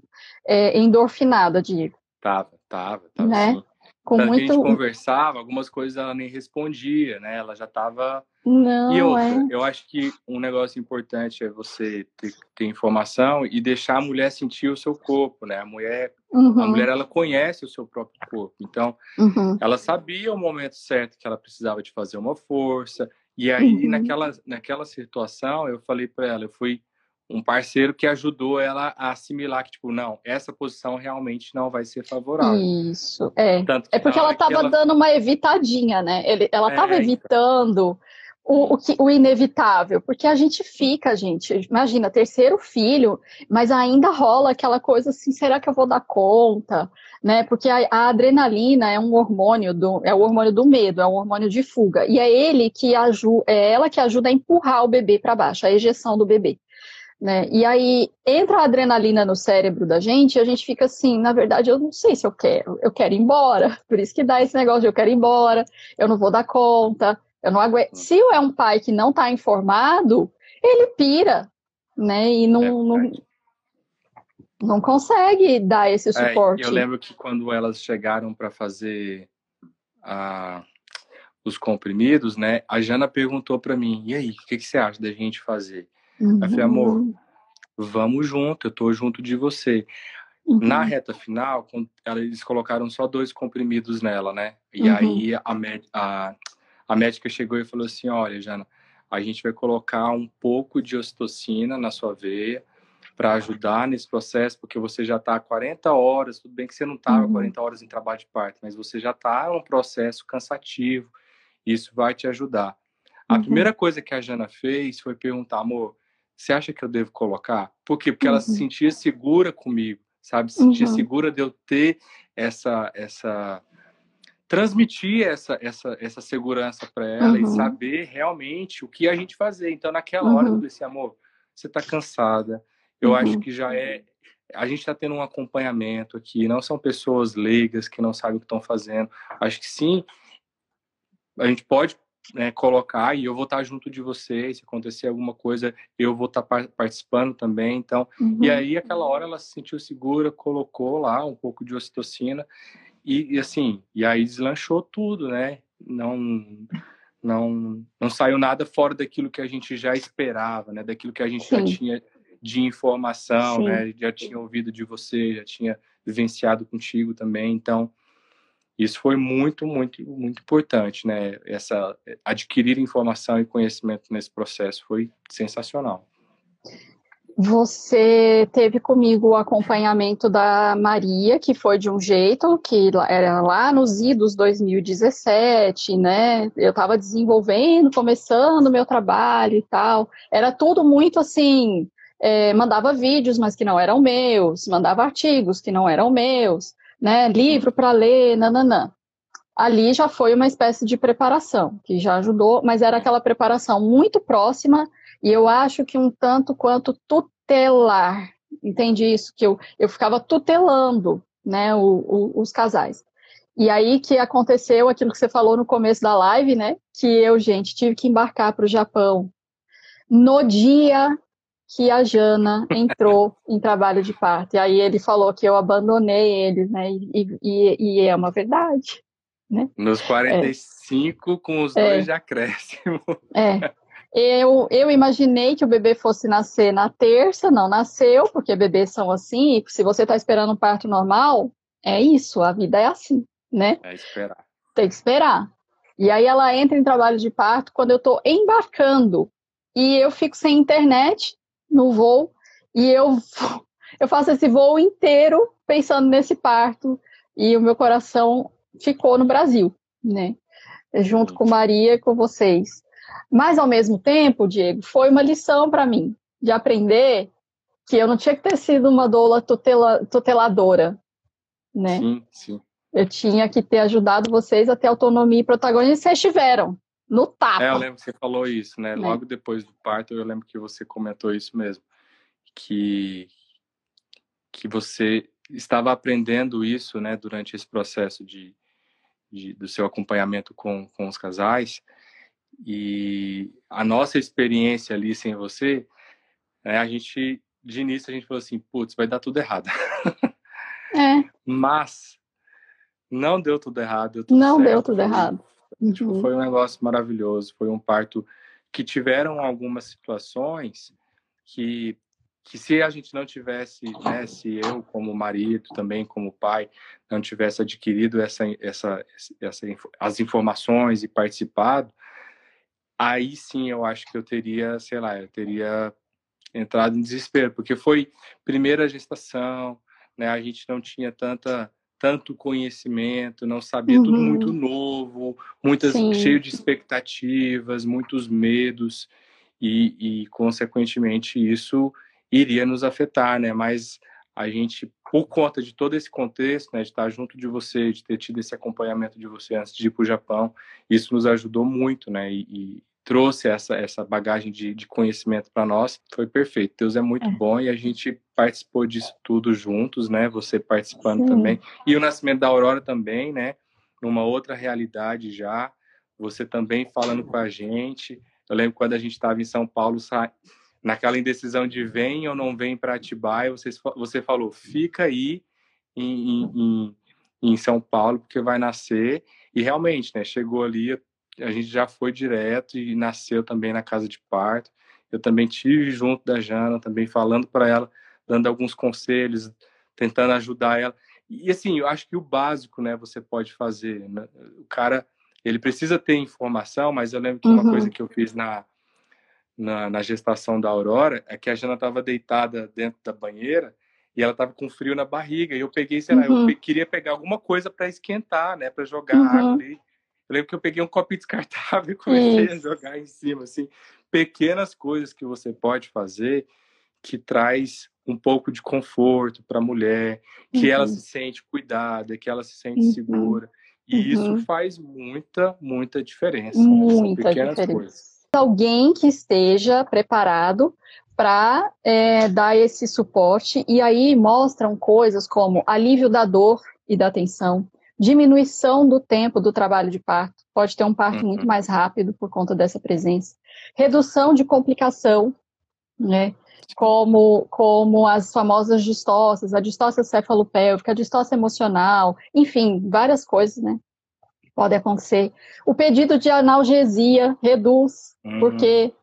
é, endorfinada, Diego. Tava, tava, tava né? sim. Com muito... a gente conversava, algumas coisas ela nem respondia, né? Ela já estava. Não, e outra, é... eu acho que um negócio importante é você ter, ter, informação e deixar a mulher sentir o seu corpo, né? A mulher, uhum. a mulher ela conhece o seu próprio corpo, então uhum. ela sabia o momento certo que ela precisava de fazer uma força. E aí uhum. naquela naquela situação eu falei para ela, eu fui um parceiro que ajudou ela a assimilar que, tipo, não, essa posição realmente não vai ser favorável. Isso, é. é porque ela estava ela... dando uma evitadinha, né? Ele, ela estava é, então. evitando o, o, que, o inevitável, porque a gente fica, gente, imagina, terceiro filho, mas ainda rola aquela coisa assim, será que eu vou dar conta? Né? Porque a, a adrenalina é um hormônio do, é o hormônio do medo, é um hormônio de fuga, e é ele que ajuda, é ela que ajuda a empurrar o bebê para baixo, a ejeção do bebê. Né? E aí entra a adrenalina no cérebro da gente e a gente fica assim, na verdade, eu não sei se eu quero, eu quero ir embora. Por isso que dá esse negócio de eu quero ir embora, eu não vou dar conta, eu não aguento. Se é um pai que não está informado, ele pira, né? E não, é não, não consegue dar esse suporte. É, eu lembro que quando elas chegaram para fazer a, os comprimidos, né? A Jana perguntou para mim: e aí, o que, que, você acha da gente fazer? Uhum. Eu falei, amor, uhum. vamos junto, eu tô junto de você. Uhum. Na reta final, eles colocaram só dois comprimidos nela, né? E uhum. aí a, a, a médica chegou e falou assim: olha, Jana, a gente vai colocar um pouco de ocitocina na sua veia para ajudar nesse processo, porque você já está 40 horas, tudo bem que você não estava uhum. 40 horas em trabalho de parto, mas você já está um processo cansativo, isso vai te ajudar. A uhum. primeira coisa que a Jana fez foi perguntar, amor, você acha que eu devo colocar? Por quê? Porque uhum. ela se uhum. sentia segura comigo, sabe? Se sentia uhum. segura de eu ter essa, essa transmitir essa, essa, essa segurança para ela uhum. e saber realmente o que a gente fazer. Então, naquela uhum. hora, eu disse, amor, você está cansada. Eu uhum. acho que já é. A gente está tendo um acompanhamento aqui, não são pessoas leigas que não sabem o que estão fazendo. Acho que sim, a gente pode né, colocar e eu vou estar junto de vocês. Se acontecer alguma coisa, eu vou estar participando também. Então, uhum. e aí, aquela hora, ela se sentiu segura, colocou lá um pouco de ocitocina e, e, assim, e aí deslanchou tudo, né? Não, não, não saiu nada fora daquilo que a gente já esperava, né? Daquilo que a gente Sim. já tinha de informação, Sim. né? Já tinha ouvido de você, já tinha vivenciado contigo também. Então, isso foi muito, muito, muito importante, né? Essa adquirir informação e conhecimento nesse processo foi sensacional. Você teve comigo o acompanhamento da Maria, que foi de um jeito, que era lá nos idos 2017, né? Eu estava desenvolvendo, começando meu trabalho e tal. Era tudo muito assim. É, mandava vídeos, mas que não eram meus, mandava artigos que não eram meus, né? Livro para ler, nananã. Ali já foi uma espécie de preparação, que já ajudou, mas era aquela preparação muito próxima e eu acho que um tanto quanto tutelar, entende isso? Que eu, eu ficava tutelando né, o, o, os casais. E aí que aconteceu aquilo que você falou no começo da live, né? Que eu, gente, tive que embarcar para o Japão no dia que a Jana entrou em trabalho de parto. E aí ele falou que eu abandonei eles, né? E, e, e é uma verdade. Né? Nos 45, é. com os dois é. de acréscimo. É. Eu, eu imaginei que o bebê fosse nascer na terça, não nasceu, porque bebês são assim, e se você está esperando um parto normal, é isso, a vida é assim, né? É esperar. Tem que esperar. E aí ela entra em trabalho de parto quando eu estou embarcando e eu fico sem internet no voo e eu, eu faço esse voo inteiro pensando nesse parto e o meu coração ficou no Brasil, né? Junto com Maria e com vocês. Mas, ao mesmo tempo, Diego, foi uma lição para mim de aprender que eu não tinha que ter sido uma doula tutela, tuteladora, né? Sim, sim. Eu tinha que ter ajudado vocês a ter autonomia e protagonismo, e vocês tiveram, no tapa. É, eu lembro que você falou isso, né? né? Logo depois do parto, eu lembro que você comentou isso mesmo, que, que você estava aprendendo isso, né, durante esse processo de, de do seu acompanhamento com, com os casais, e a nossa experiência ali sem você, né, a gente, de início, a gente falou assim, putz, vai dar tudo errado. É. Mas não deu tudo errado. Deu tudo não certo. deu tudo errado. Tipo, uhum. Foi um negócio maravilhoso. Foi um parto que tiveram algumas situações que que se a gente não tivesse, né, se eu como marido, também como pai, não tivesse adquirido essa, essa, essa, as informações e participado, aí sim eu acho que eu teria, sei lá, eu teria entrado em desespero, porque foi primeira gestação, né? A gente não tinha tanta tanto conhecimento, não sabia uhum. tudo muito novo, muitas sim. cheio de expectativas, muitos medos e, e consequentemente isso iria nos afetar, né? Mas a gente, por conta de todo esse contexto, né, de estar junto de você, de ter tido esse acompanhamento de você antes de ir para o Japão, isso nos ajudou muito, né? E, trouxe essa, essa bagagem de, de conhecimento para nós, foi perfeito. Deus é muito é. bom e a gente participou disso tudo juntos, né? Você participando Sim. também. E o nascimento da Aurora também, né? Numa outra realidade já. Você também falando com a gente. Eu lembro quando a gente estava em São Paulo, sa... naquela indecisão de vem ou não vem para Atibaia, você, você falou, fica aí em, em, em, São Paulo, porque vai nascer. E realmente, né, chegou ali, a gente já foi direto e nasceu também na casa de parto. Eu também tive junto da Jana, também falando para ela, dando alguns conselhos, tentando ajudar ela. E assim, eu acho que o básico, né, você pode fazer. Né? O cara, ele precisa ter informação, mas eu lembro que uma coisa uhum. que eu fiz na, na, na, gestação da Aurora é que a Jana estava deitada dentro da banheira e ela estava com frio na barriga. E eu peguei, sei lá, uhum. eu queria pegar alguma coisa para esquentar, né, para jogar uhum. água ali. Eu lembro que eu peguei um copinho descartável e comecei Isso. a jogar em cima, assim. Pequenas coisas que você pode fazer que traz um pouco de conforto para a mulher, que uhum. ela se sente cuidada, que ela se sente uhum. segura. E uhum. isso faz muita, muita diferença. Muita né? diferença. Coisas. Alguém que esteja preparado para é, dar esse suporte, e aí mostram coisas como alívio da dor e da tensão, diminuição do tempo do trabalho de parto, pode ter um parto muito uhum. mais rápido por conta dessa presença, redução de complicação, né? como, como as famosas distócias, a distócia cefalopélvica, a distócia emocional, enfim, várias coisas, né? Podem acontecer. O pedido de analgesia reduz, uhum. porque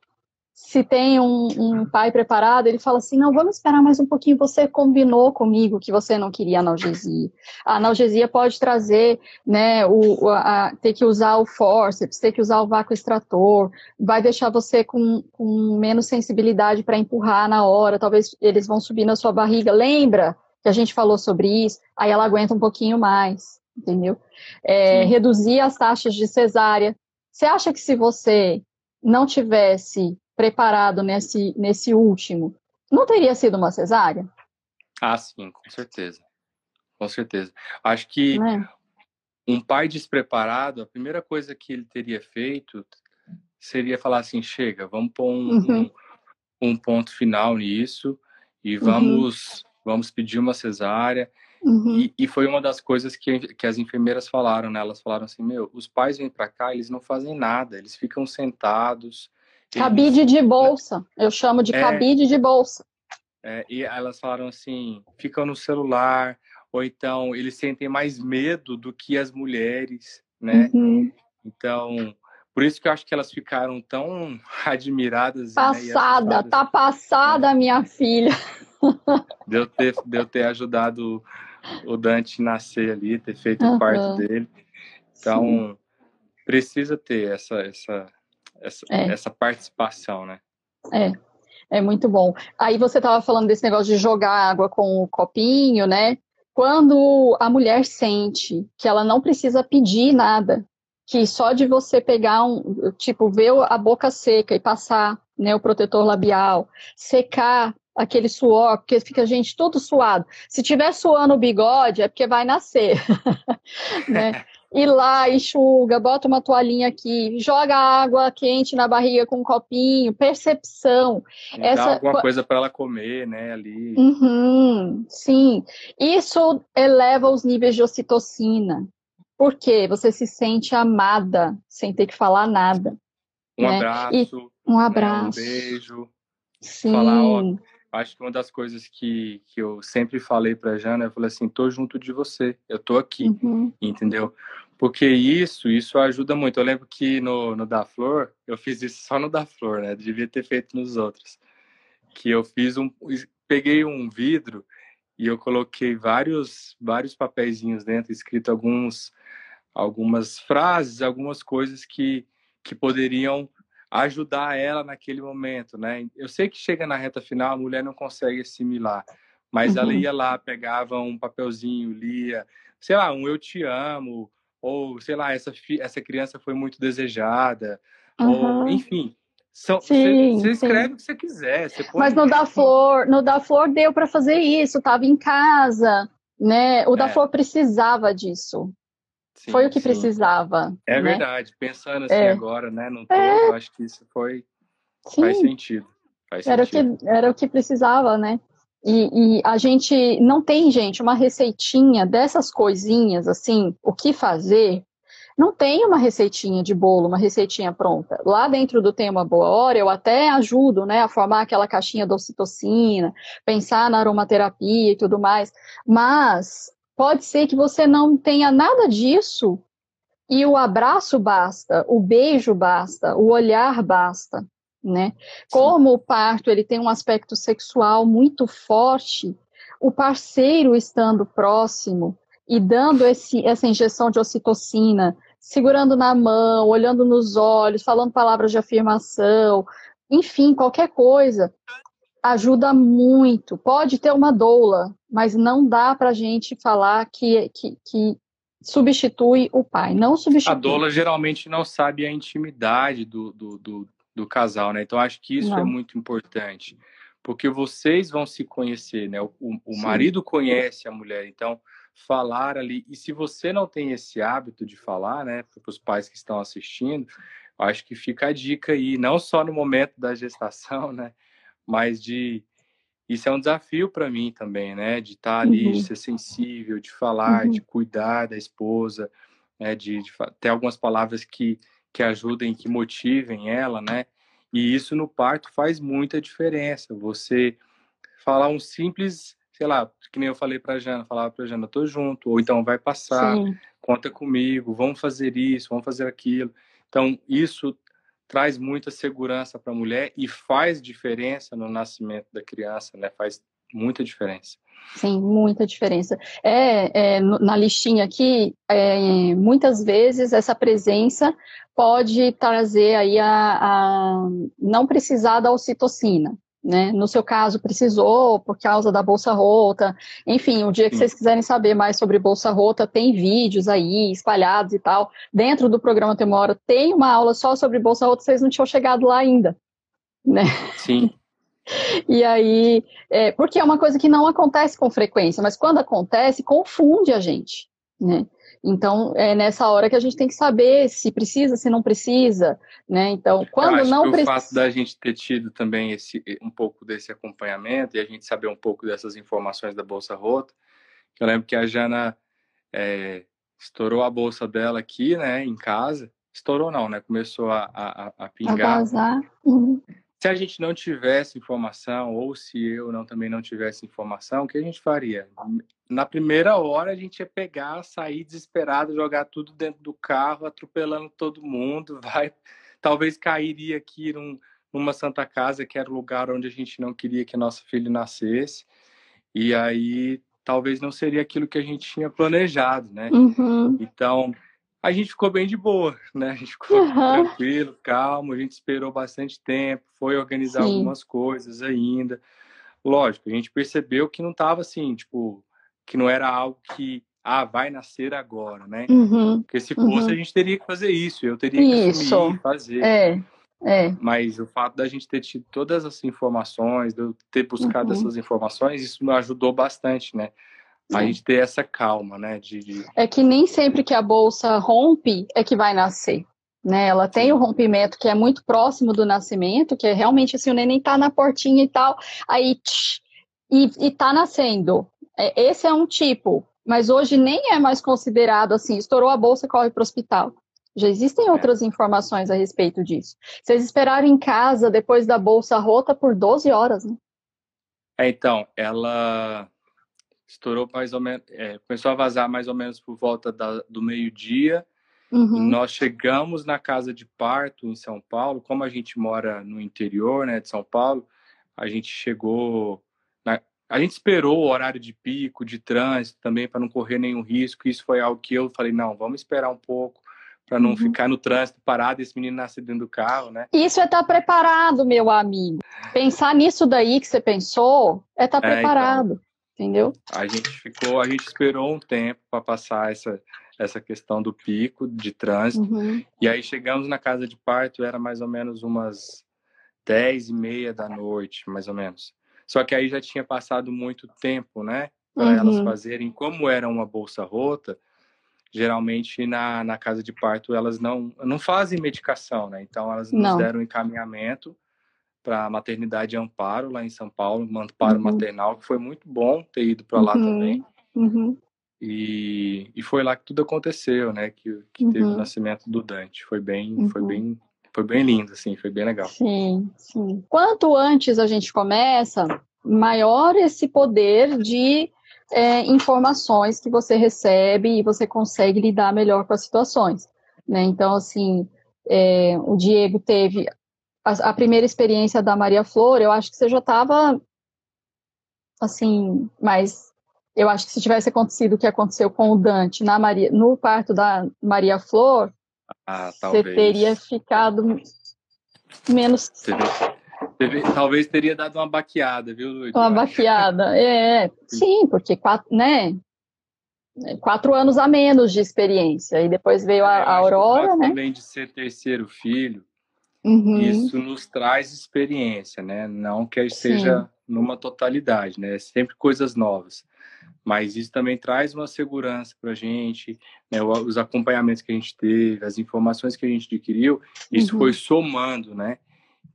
se tem um, um, pai preparado, ele fala assim: não, vamos esperar mais um pouquinho. Você combinou comigo que você não queria analgesia. A analgesia pode trazer, né, o, a, ter que usar o forceps, ter que usar o vácuo extrator, vai deixar você com, com menos sensibilidade para empurrar na hora. Talvez eles vão subir na sua barriga. Lembra que a gente falou sobre isso? Aí ela aguenta um pouquinho mais, entendeu? É, reduzir as taxas de cesárea. Você acha que se você não tivesse preparado nesse, nesse último, não teria sido uma cesárea? Ah, sim, com certeza. Com certeza. Acho que é? um pai despreparado, a primeira coisa que ele teria feito seria falar assim: chega, vamos pôr um, uhum. um, um, ponto final nisso e uhum. vamos, uhum. vamos pedir uma cesárea. Uhum. E, e, foi uma das coisas que, que as enfermeiras falaram, né? Elas falaram assim: meu, os pais vêm para cá, eles não fazem nada, eles ficam sentados, Cabide de bolsa. Eu chamo de é, cabide de bolsa. É, e elas falaram assim: ficam no celular, ou então eles sentem mais medo do que as mulheres, né? Uhum. Então, por isso que eu acho que elas ficaram tão admiradas. Passada, né, tá passada, minha filha. De eu ter, de eu ter ajudado o Dante nascer ali, ter feito uhum. o parto dele. Então, Sim. precisa ter essa, essa, essa, é. essa participação, né? É, é muito bom. Aí você estava falando desse negócio de jogar água com o copinho, né? Quando a mulher sente que ela não precisa pedir nada, que só de você pegar um, tipo, ver a boca seca e passar, né, o protetor labial, secar aquele suor, porque fica a gente todo suado. Se tiver suando o bigode, é porque vai nascer, né? ir lá, enxuga, bota uma toalhinha aqui, joga água quente na barriga com um copinho, percepção. Dá Essa... alguma coisa para ela comer, né, ali. Uhum, sim, isso eleva os níveis de ocitocina. Por quê? Você se sente amada sem ter que falar nada. Um né? abraço. E um abraço. Né, um beijo. Sim. Falar, ó, acho que uma das coisas que, que eu sempre falei para Jana, eu falei assim, tô junto de você, eu tô aqui, uhum. entendeu? Porque isso, isso ajuda muito. Eu lembro que no, no Da Flor, eu fiz isso só no Da Flor, né? Devia ter feito nos outros. Que eu fiz um, peguei um vidro e eu coloquei vários, vários papeizinhos dentro, escrito alguns, algumas frases, algumas coisas que, que poderiam ajudar ela naquele momento, né? Eu sei que chega na reta final, a mulher não consegue assimilar, mas uhum. ela ia lá, pegava um papelzinho, lia, sei lá, um eu te amo, ou sei lá, essa, essa criança foi muito desejada, uhum. ou enfim. São, sim, você, você escreve o que você quiser. Você Mas no da Flor, no da Flor deu para fazer isso, estava em casa, né? O é. da Flor precisava disso. Sim, foi o que sim. precisava. É né? verdade. Pensando assim é. agora, né? Todo, é. eu acho que isso foi sim. faz sentido. Faz era sentido. o que era o que precisava, né? E, e, a gente não tem, gente, uma receitinha dessas coisinhas, assim, o que fazer. não tem uma receitinha de bolo, uma receitinha pronta. Lá dentro do Tem Uma Boa Hora, eu até ajudo né, a formar aquela caixinha da ocitocina, pensar na aromaterapia e tudo mais, mas pode ser que você não tenha nada disso e o abraço basta, o beijo basta, o olhar basta, né? Como o parto ele tem um aspecto sexual muito forte, o parceiro estando próximo e dando esse, essa injeção de ocitocina, segurando na mão, olhando nos olhos, falando palavras de afirmação, enfim, qualquer coisa, ajuda muito. Pode ter uma doula, mas não dá para a gente falar que, que, que substitui o pai, não substitui. A doula geralmente não sabe a intimidade do, do, do, do casal, né? Então acho que isso é não. é muito importante, porque vocês vão se conhecer, né? O, o marido conhece a mulher, então falar ali. E se você não tem esse hábito de falar, né, para os pais que estão assistindo, acho que fica a dica aí, não só no momento da gestação, né, mas de isso é um desafio para mim também, né? De estar tá ali, uhum. de ser sensível, de falar, uhum. de cuidar da esposa, né? De, de, ter algumas palavras que que ajudem, que motivem ela, né? E isso no parto faz muita diferença. Você falar um simples, sei lá, que nem eu falei para Jana, falava para Jana, tô junto, ou então vai passar, Sim. conta comigo, vamos fazer isso, vamos fazer aquilo. Então isso traz muita segurança para a mulher e faz diferença no nascimento da criança, né? Faz muita diferença. Sim, muita diferença. É, é na listinha aqui, é, muitas vezes essa presença pode trazer aí a, a não precisar da ocitocina, né? No seu caso, precisou por causa da bolsa rota. Enfim, o dia que vocês quiserem saber mais sobre bolsa rota, tem vídeos aí espalhados e tal. Dentro do programa Temora tem uma aula só sobre bolsa rota, vocês não tinham chegado lá ainda, né? Sim. E aí, é, porque é uma coisa que não acontece com frequência, mas quando acontece, confunde a gente, né? Então, é nessa hora que a gente tem que saber se precisa, se não precisa, né? Então, quando não precisa... o fato da gente ter tido também esse, um pouco desse acompanhamento e a gente saber um pouco dessas informações da Bolsa Rota, eu lembro que a Jana é, estourou a bolsa dela aqui, né, em casa. Estourou não, né? Começou a, a, a pingar. A vazar. Uhum. Se a gente não tivesse informação, ou se eu não também não tivesse informação, o que a gente faria? Na primeira hora a gente ia pegar, sair desesperado, jogar tudo dentro do carro, atropelando todo mundo, vai, talvez cairia aqui num, numa Santa Casa, que era o lugar onde a gente não queria que nosso filho nascesse, e aí talvez não seria aquilo que a gente tinha planejado, né? Uhum. Então a gente ficou bem de boa, né? A gente ficou uhum. tranquilo, calmo, a gente esperou bastante tempo, foi organizar Sim. algumas coisas ainda. Lógico, a gente percebeu que não estava assim, tipo, que não era algo que ah, vai nascer agora, né? Uhum. Porque se fosse, uhum. a gente teria que fazer isso, eu teria que isso. assumir, fazer. É. É. Mas o fato da gente ter tido todas essas informações, de eu ter buscado uhum. essas informações, isso me ajudou bastante, né? A gente ter essa calma, né? De, de, É que nem sempre que a bolsa rompe é que vai nascer. Né, ela tem o rompimento que é muito próximo do nascimento, que é realmente assim, o neném tá na portinha e tal, aí tch, e, e tá nascendo. É, esse é um tipo, mas hoje nem é mais considerado assim, estourou a bolsa, corre para o hospital. Já existem é. outras informações a respeito disso. Vocês esperaram em casa depois da bolsa rota por 12 horas, né? É, então, ela estourou mais ou menos, é, começou a vazar mais ou menos por volta da, do meio-dia. Uhum. Nós chegamos na casa de parto em São Paulo, como a gente mora no interior, né, de São Paulo, a gente chegou, na, a gente esperou o horário de pico, de trânsito também para não correr nenhum risco. Isso foi algo que eu falei, não, vamos esperar um pouco para não uhum. ficar no trânsito parado e esse menino nascer dentro do carro, né? Isso é estar tá preparado, meu amigo. Pensar nisso daí que você pensou é estar tá preparado. É, então, entendeu? A gente ficou, a gente esperou um tempo para passar essa essa questão do pico de trânsito. Uhum. E aí chegamos na casa de parto, era mais ou menos umas dez e meia da noite, mais ou menos. Só que aí já tinha passado muito tempo, né? Para uhum. elas fazerem, como era uma bolsa rota, geralmente na, na casa de parto elas não, não fazem medicação, né? Então elas nos não. deram encaminhamento para a maternidade Amparo, lá em São Paulo, um amparo uhum. maternal, que foi muito bom ter ido para lá uhum. também. Uhum. E, e foi lá que tudo aconteceu, né? Que, que uhum. teve o nascimento do Dante. Foi bem, uhum. foi bem, foi bem lindo, assim, foi bem legal. Sim, sim. Quanto antes a gente começa, maior esse poder de é, informações que você recebe e você consegue lidar melhor com as situações. Né? Então, assim, é, o Diego teve a, a, primeira experiência da Maria Flor, eu acho que você já estava, assim, mais eu acho que se tivesse acontecido o que aconteceu com o Dante na Maria, no parto da Maria Flor, ah, você teria ficado menos. Teve, teve, talvez teria dado uma baqueada, viu, Luiz? Uma baqueada, é. Sim, porque quatro, né? Quatro anos a menos de experiência. E depois veio a, é, a Aurora, né? Também de ser terceiro filho, uhum. isso nos traz experiência, né? Não que seja Sim. numa totalidade, né? Sempre coisas novas mas isso também traz uma segurança para a gente, né, os acompanhamentos que a gente teve, as informações que a gente adquiriu, isso uhum. foi somando, né?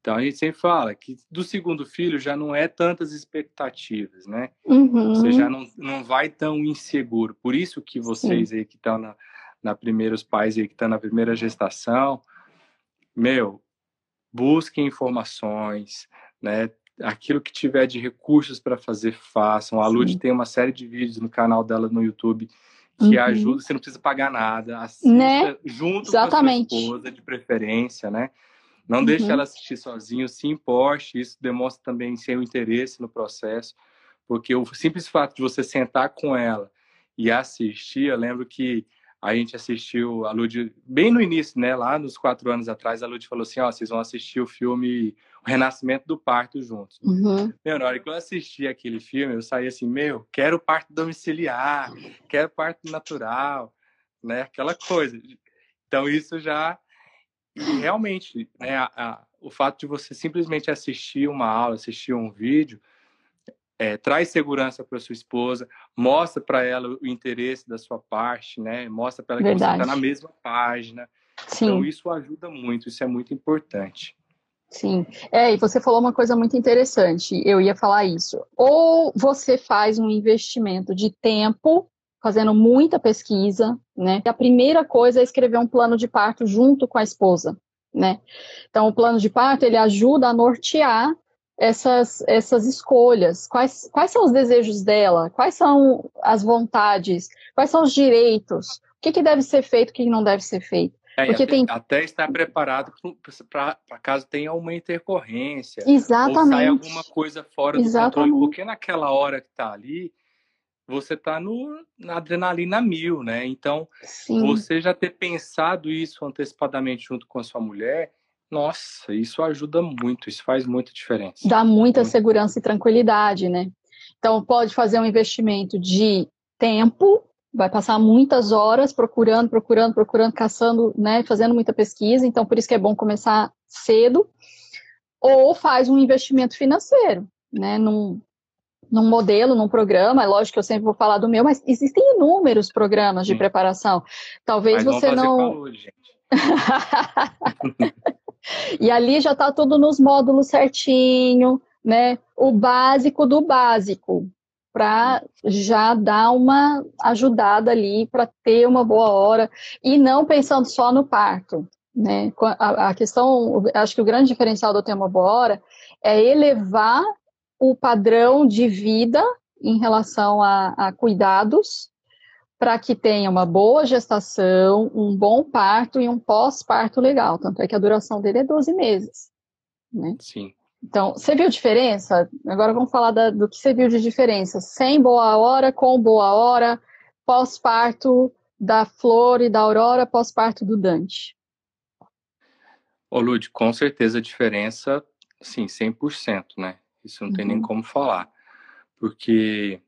Então a gente sempre fala que do segundo filho já não é tantas expectativas, né? Uhum. Você já não, não vai tão inseguro. Por isso que vocês Sim. aí que estão na, na primeira, os pais aí que estão na primeira gestação, meu, busquem informações, né? aquilo que tiver de recursos para fazer, façam. A Lud tem uma série de vídeos no canal dela no YouTube que uhum. ajuda, você não precisa pagar nada, assista né? junto Exatamente. com a sua esposa, de preferência, né? Não uhum. deixe ela assistir sozinho, se importe, isso demonstra também seu interesse no processo, porque o simples fato de você sentar com ela e assistir, eu lembro que a gente assistiu, a Lud, bem no início, né, lá nos quatro anos atrás, a Lud falou assim, ó, vocês vão assistir o filme O Renascimento do Parto juntos. Uhum. Meu, na hora que eu assisti aquele filme, eu saí assim, meu, quero parto domiciliar, quero parto natural, né, aquela coisa. Então, isso já, realmente, né, a, a, o fato de você simplesmente assistir uma aula, assistir um vídeo, é, traz segurança para sua esposa, mostra para ela o interesse da sua parte, né? Mostra para ela Verdade. que você está na mesma página. Sim. Então isso ajuda muito, isso é muito importante. Sim, é, e você falou uma coisa muito interessante, eu ia falar isso. Ou você faz um investimento de tempo, fazendo muita pesquisa, né? A primeira coisa é escrever um plano de parto junto com a esposa, né? Então, o plano de parto, ele ajuda a nortear essas, essas escolhas? Quais, quais são os desejos dela? Quais são as vontades? Quais são os direitos? O que, que deve ser feito, o que não deve ser feito? É, Porque até, tem... até estar preparado para caso tenha uma intercorrência. Exatamente. Ou saia alguma coisa fora Exatamente. do controle. Porque naquela hora que está ali, você está na adrenalina mil, né? Então, Sim. você já ter pensado isso antecipadamente junto com a sua mulher nossa, isso ajuda muito, isso faz muita diferença. Dá muita muito. segurança e tranquilidade, né? Então, pode fazer um investimento de tempo, vai passar muitas horas procurando, procurando, procurando, caçando, né, fazendo muita pesquisa, então por isso que é bom começar cedo, ou faz um investimento financeiro, né, num, num modelo, num programa, é lógico que eu sempre vou falar do meu, mas existem inúmeros programas de Sim. preparação. Talvez mas você não. Calor, E ali já está tudo nos módulos certinho, né? O básico do básico, para já dar uma ajudada ali para ter uma boa hora e não pensando só no parto, né? A, questão, acho que o grande diferencial do ter uma boa hora é elevar o padrão de vida em relação a, a cuidados para que tenha uma boa gestação, um bom parto e um pós-parto legal. Tanto é que a duração dele é 12 meses. Né? Sim. Então, você viu diferença? Agora vamos falar da, do que você viu de diferença. Sem boa hora, com boa hora, pós-parto da Flor e da Aurora, pós-parto do Dante. Ô, Lud, com certeza a diferença, sim, 100%, né? Isso não uhum. tem nem uhum. como falar. Porque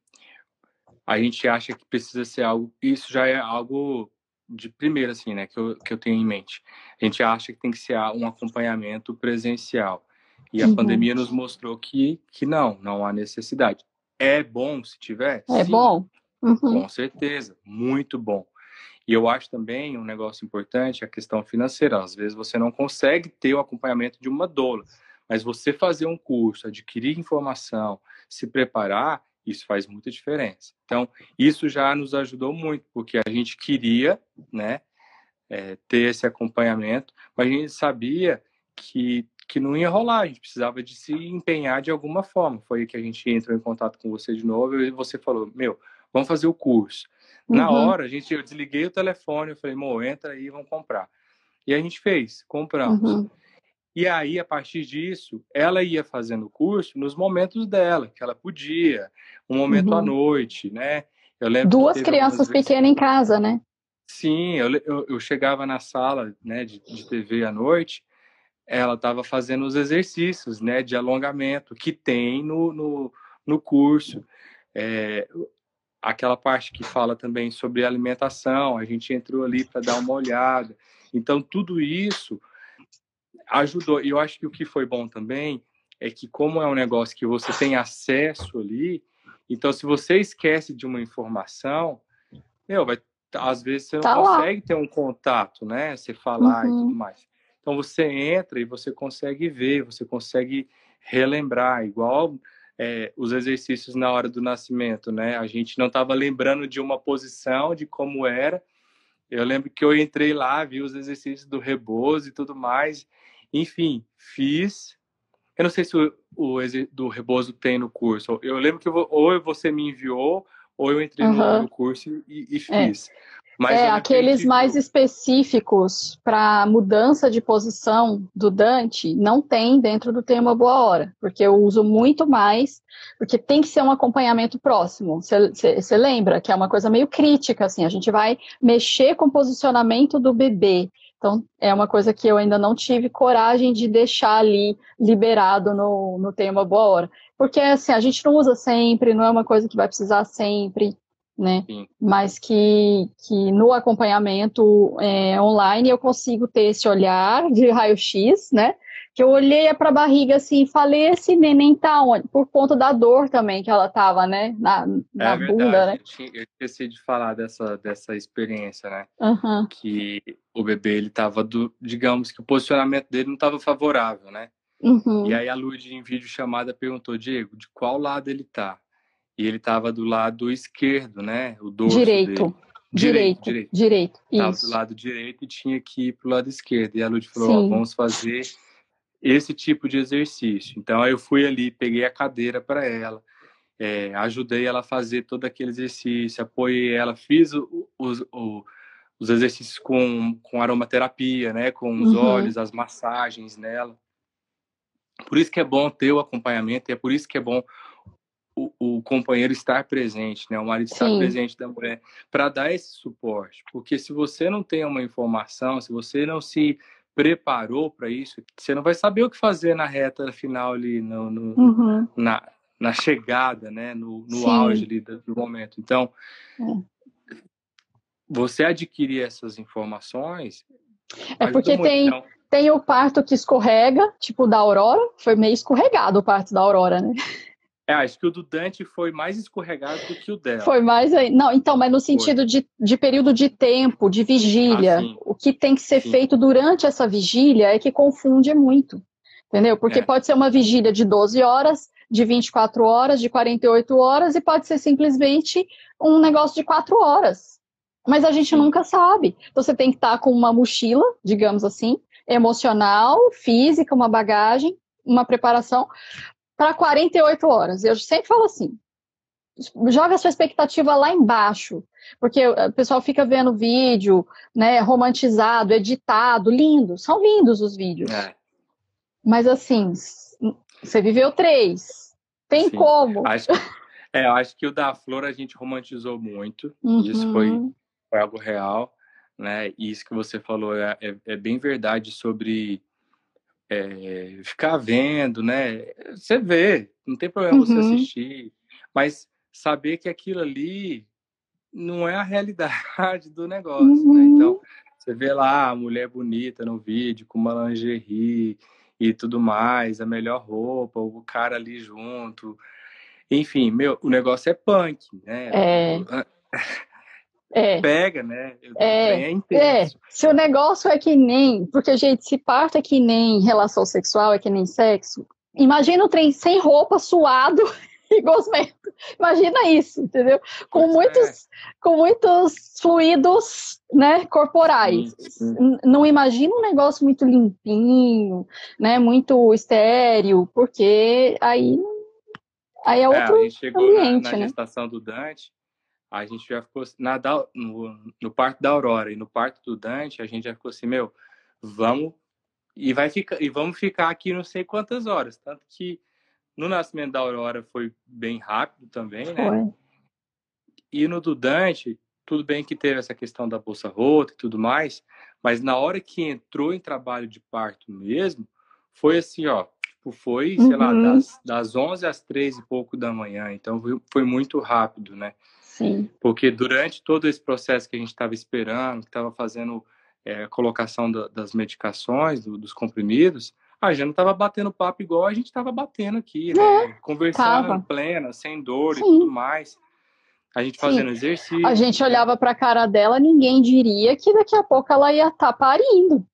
a gente acha que precisa ser algo, isso já é algo de primeira, assim, né, que eu, que eu tenho em mente. A gente acha que tem que ser um acompanhamento presencial. E a uhum. pandemia nos mostrou que, que não, não há necessidade. É bom se tiver? É Sim, bom. Uhum. Com certeza, muito bom. E eu acho também um negócio importante a questão financeira. Às vezes você não consegue ter o acompanhamento de uma doula, mas você fazer um curso, adquirir informação, se preparar, Isso faz muita diferença. Então, isso já nos ajudou muito, porque a gente queria, né, é, ter esse acompanhamento, mas a gente sabia que, que não ia rolar, a gente precisava de se empenhar de alguma forma. Foi aí que a gente entrou em contato com você de novo e você falou, meu, vamos fazer o curso. Uhum. Na hora, a gente, eu desliguei o telefone, eu falei, mo, entra aí, vamos comprar. E a gente fez, compramos. Uhum. E aí, a partir disso, ela ia fazendo o curso nos momentos dela, que ela podia, um momento uhum. à noite, né? Eu lembro Duas crianças pequenas em casa, né? Sim, eu, eu, eu, chegava na sala né, de, de TV à noite, ela estava fazendo os exercícios né, de alongamento que tem no, no, no curso. É, aquela parte que fala também sobre alimentação, a gente entrou ali para dar uma olhada. Então, tudo isso ajudou. E eu acho que o que foi bom também é que, como é um negócio que você tem acesso ali, então se você esquece de uma informação, meu, vai, às vezes você não tá consegue lá. ter um contato, né? Você falar uhum. e tudo uhum. mais. Então você entra e você consegue ver, você consegue relembrar, igual é, os exercícios na hora do nascimento, né? A gente não estava lembrando de uma posição, de como era. Eu lembro que eu entrei lá, vi os exercícios do rebozo e tudo mais, enfim, fiz. Eu não sei se o, o do Rebozo tem no curso. Eu lembro que eu, ou você me enviou, ou eu entrei uhum. no, curso e, e é. fiz. É. Mas é, aqueles mais específicos para mudança de posição do Dante não tem dentro do Tem Uma Boa Hora, porque eu uso muito mais, porque tem que ser um acompanhamento próximo. Você lembra que é uma coisa meio crítica, assim, a gente vai mexer com o posicionamento do bebê. Então, é uma coisa que eu ainda não tive coragem de deixar ali liberado no, no Tem Uma Boa Hora. Porque, assim, a gente não usa sempre, não é uma coisa que vai precisar sempre, né? Sim. Mas que, que no acompanhamento é, online eu consigo ter esse olhar de raio-x, né? que eu olhei para a barriga assim e falei, esse neném tá onde? Por conta da dor também que ela tava, né? Na, na é bunda, né? Eu esqueci de falar dessa, dessa experiência, né? Uhum. Que o bebê, ele tava, do, digamos que o posicionamento dele não estava favorável, né? Uhum. E aí a Lud, em vídeo chamada, perguntou, Diego, de qual lado ele tá? E ele tava do lado esquerdo, né? O dorso Direito. Dele. Direito, direito, direito. Estava do lado direito e tinha que ir para o lado esquerdo. E a Lud falou: ó, vamos fazer esse tipo de exercício. Então, aí eu fui ali, peguei a cadeira para ela, é, ajudei ela a fazer todo aquele exercício, apoiei ela, fiz o, o, o, os exercícios com, com aromaterapia, né, com os uhum. olhos, as massagens nela. Por isso que é bom ter o acompanhamento, e é por isso que é bom o, o companheiro estar presente, né, o marido estar Sim. presente da mulher, para dar esse suporte. Porque se você não tem uma informação, se você não se preparou para isso, você não vai saber o que fazer na reta final ali, no, no uhum. na, na chegada, né? No, no auge ali do, do momento. Então, é. Você adquirir essas informações. É porque tem, então, tem o parto que escorrega, tipo da Aurora, foi meio escorregado o parto da Aurora, né? É, acho que o do Dante foi mais escorregado do que o dela. Foi mais aí. Não, então, mas no sentido de, de período de tempo, de vigília. Ah, o que tem que ser sim. feito durante essa vigília é que confunde muito. Entendeu? Porque é. pode ser uma vigília de 12 horas, de 24 horas, de 48 horas, e pode ser simplesmente um negócio de 4 horas. Mas a gente sim. nunca sabe. Então, você tem que estar com uma mochila, digamos assim, emocional, física, uma bagagem, uma preparação para 48 horas. Eu sempre falo assim: joga a sua expectativa lá embaixo, porque o pessoal fica vendo vídeo, né, romantizado, editado, lindo, são lindos os vídeos. É. Mas assim, você viveu três, tem Sim. como? Acho, é, eu acho que o da Flor a gente romantizou muito, uhum. isso foi, foi algo real, né? E isso que você falou é, é, é bem verdade sobre é, ficar vendo, né? Você vê, não tem problema uhum. você assistir, mas saber que aquilo ali não é a realidade do negócio, uhum. né? Então, você vê lá a mulher bonita no vídeo, com uma lingerie e tudo mais, a melhor roupa, o cara ali junto. Enfim, meu, o negócio é punk, né? É. É. Pega, né? É, é, é, Se o negócio é que nem. Porque, gente, se parto é que nem relação sexual, é que nem sexo. Imagina o trem sem roupa, suado. e gosmento. Imagina isso, entendeu? Com pois muitos, é. com muitos fluidos, né, corporais. Sim, sim. Não imagina um negócio muito limpinho, né, muito estéreo, porque aí aí é outro é, a gente chegou ambiente, na, na né? gestação do Dante, a gente já ficou na, no, no parto da Aurora e no parto do Dante, a gente já ficou assim, meu, vamos e vai ficar e vamos ficar aqui não sei quantas horas, tanto que no nascimento da Aurora foi bem rápido também, né? Foi. E no do Dante, tudo bem que teve essa questão da bolsa rota e tudo mais, mas na hora que entrou em trabalho de parto mesmo, foi assim, ó, tipo, foi, sei uhum. lá, das, das 11 às 3 e pouco da manhã, então foi, foi muito rápido, né? Sim. Porque durante todo esse processo que a gente estava esperando, que estava fazendo é, a colocação da, das medicações, do, dos comprimidos, a gente não estava batendo papo igual a gente estava batendo aqui, né? É, Conversando tava. plena, sem dor Sim. e tudo mais. A gente fazendo Sim. exercício. A gente olhava para a cara dela, ninguém diria que daqui a pouco ela ia estar tá parindo.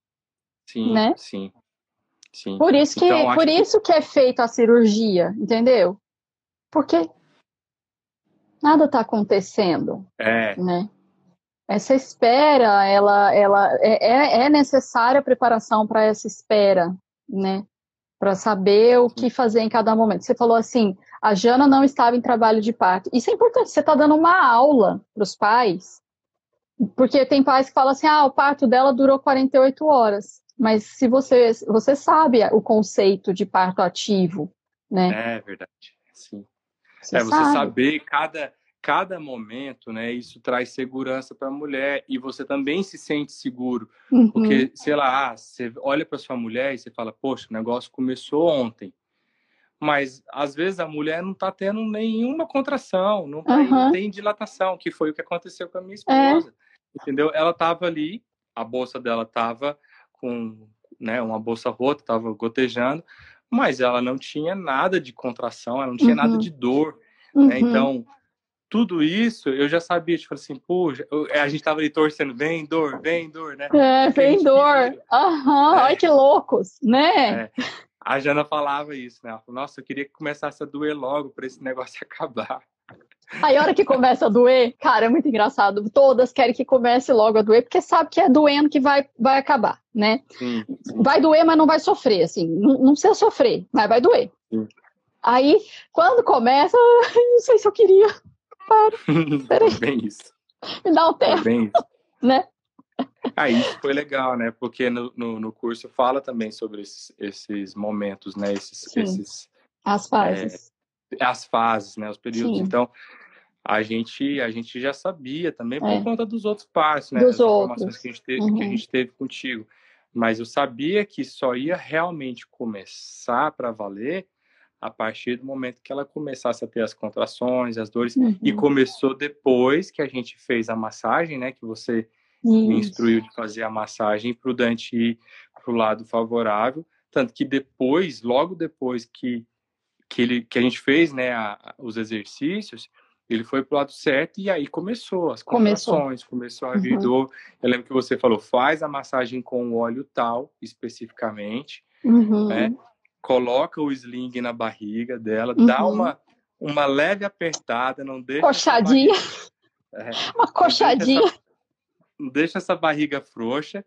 Sim, né? sim. Sim. Por isso que, então, por isso que... que é feita a cirurgia, entendeu? Porque nada está acontecendo. É. Né? Essa espera, ela, ela é, é, é necessária a preparação para essa espera, né? Para saber o que fazer em cada momento. Você falou assim, a Jana não estava em trabalho de parto. Isso é importante, você está dando uma aula para os pais, porque tem pais que falam assim, ah, o parto dela durou 48 horas. Mas se você, você sabe o conceito de parto ativo, né? É verdade, sim. Você é, você sabe. saber cada, cada momento, né, isso traz segurança para a mulher e você também se sente seguro, uhum. porque sei lá, você olha para sua mulher e você fala, poxa, o negócio começou ontem, mas às vezes a mulher não está tendo nenhuma contração, não, tá, uhum. não, tem dilatação, que foi o que aconteceu com a minha esposa, é. entendeu? Ela estava ali, a bolsa dela estava com, né, uma bolsa rota, estava gotejando, mas ela não tinha nada de contração, ela não tinha uhum. nada de dor, né? Uhum. Então tudo isso eu já sabia, tipo assim, puxa, a gente tava ali torcendo, vem dor, vem dor, né? É, vem dor. Aham, é. olha que loucos, né? É. A Jana falava isso, né? Ela falou, nossa, eu queria que começasse a doer logo para esse negócio acabar. Aí a hora que começa a doer, cara, é muito engraçado. Todas querem que comece logo a doer, porque sabe que é doendo que vai, vai acabar, né? Sim, sim. Vai doer, mas não vai sofrer, assim. Não, não precisa sofrer, mas vai doer. Sim. Aí, quando começa, não sei se eu queria para. Peraí. bem isso. Me dá um tempo. bem isso. Né? Aí ah, foi legal, né? Porque no, no, no, curso fala também sobre esses, esses momentos, né? Esses, esses as fases. É, as fases, né? Os períodos. Sim. Então, a gente, a gente já sabia também por é. conta dos outros passos, né? Dos As informações outros. que a, gente teve, uhum. que a uhum. gente teve contigo. Mas eu sabia que só ia realmente começar para valer a partir do momento que ela começasse a ter as contrações, as dores, uhum. e começou depois que a gente fez a massagem, né? Que você Isso. me instruiu de fazer a massagem para o Dante ir para o lado favorável, tanto que depois, logo depois que que, ele, que a gente fez, né, a, os exercícios, ele foi para o lado certo e aí começou as contrações, começou, começou a vir uhum. dor. Eu lembro que você falou, faz a massagem com o óleo tal, especificamente, uhum. né? coloca o sling na barriga dela, uhum. dá uma, uma leve apertada, não deixa. Coxadinha. É, uma coxadinha. Não deixa, essa, não deixa essa barriga frouxa.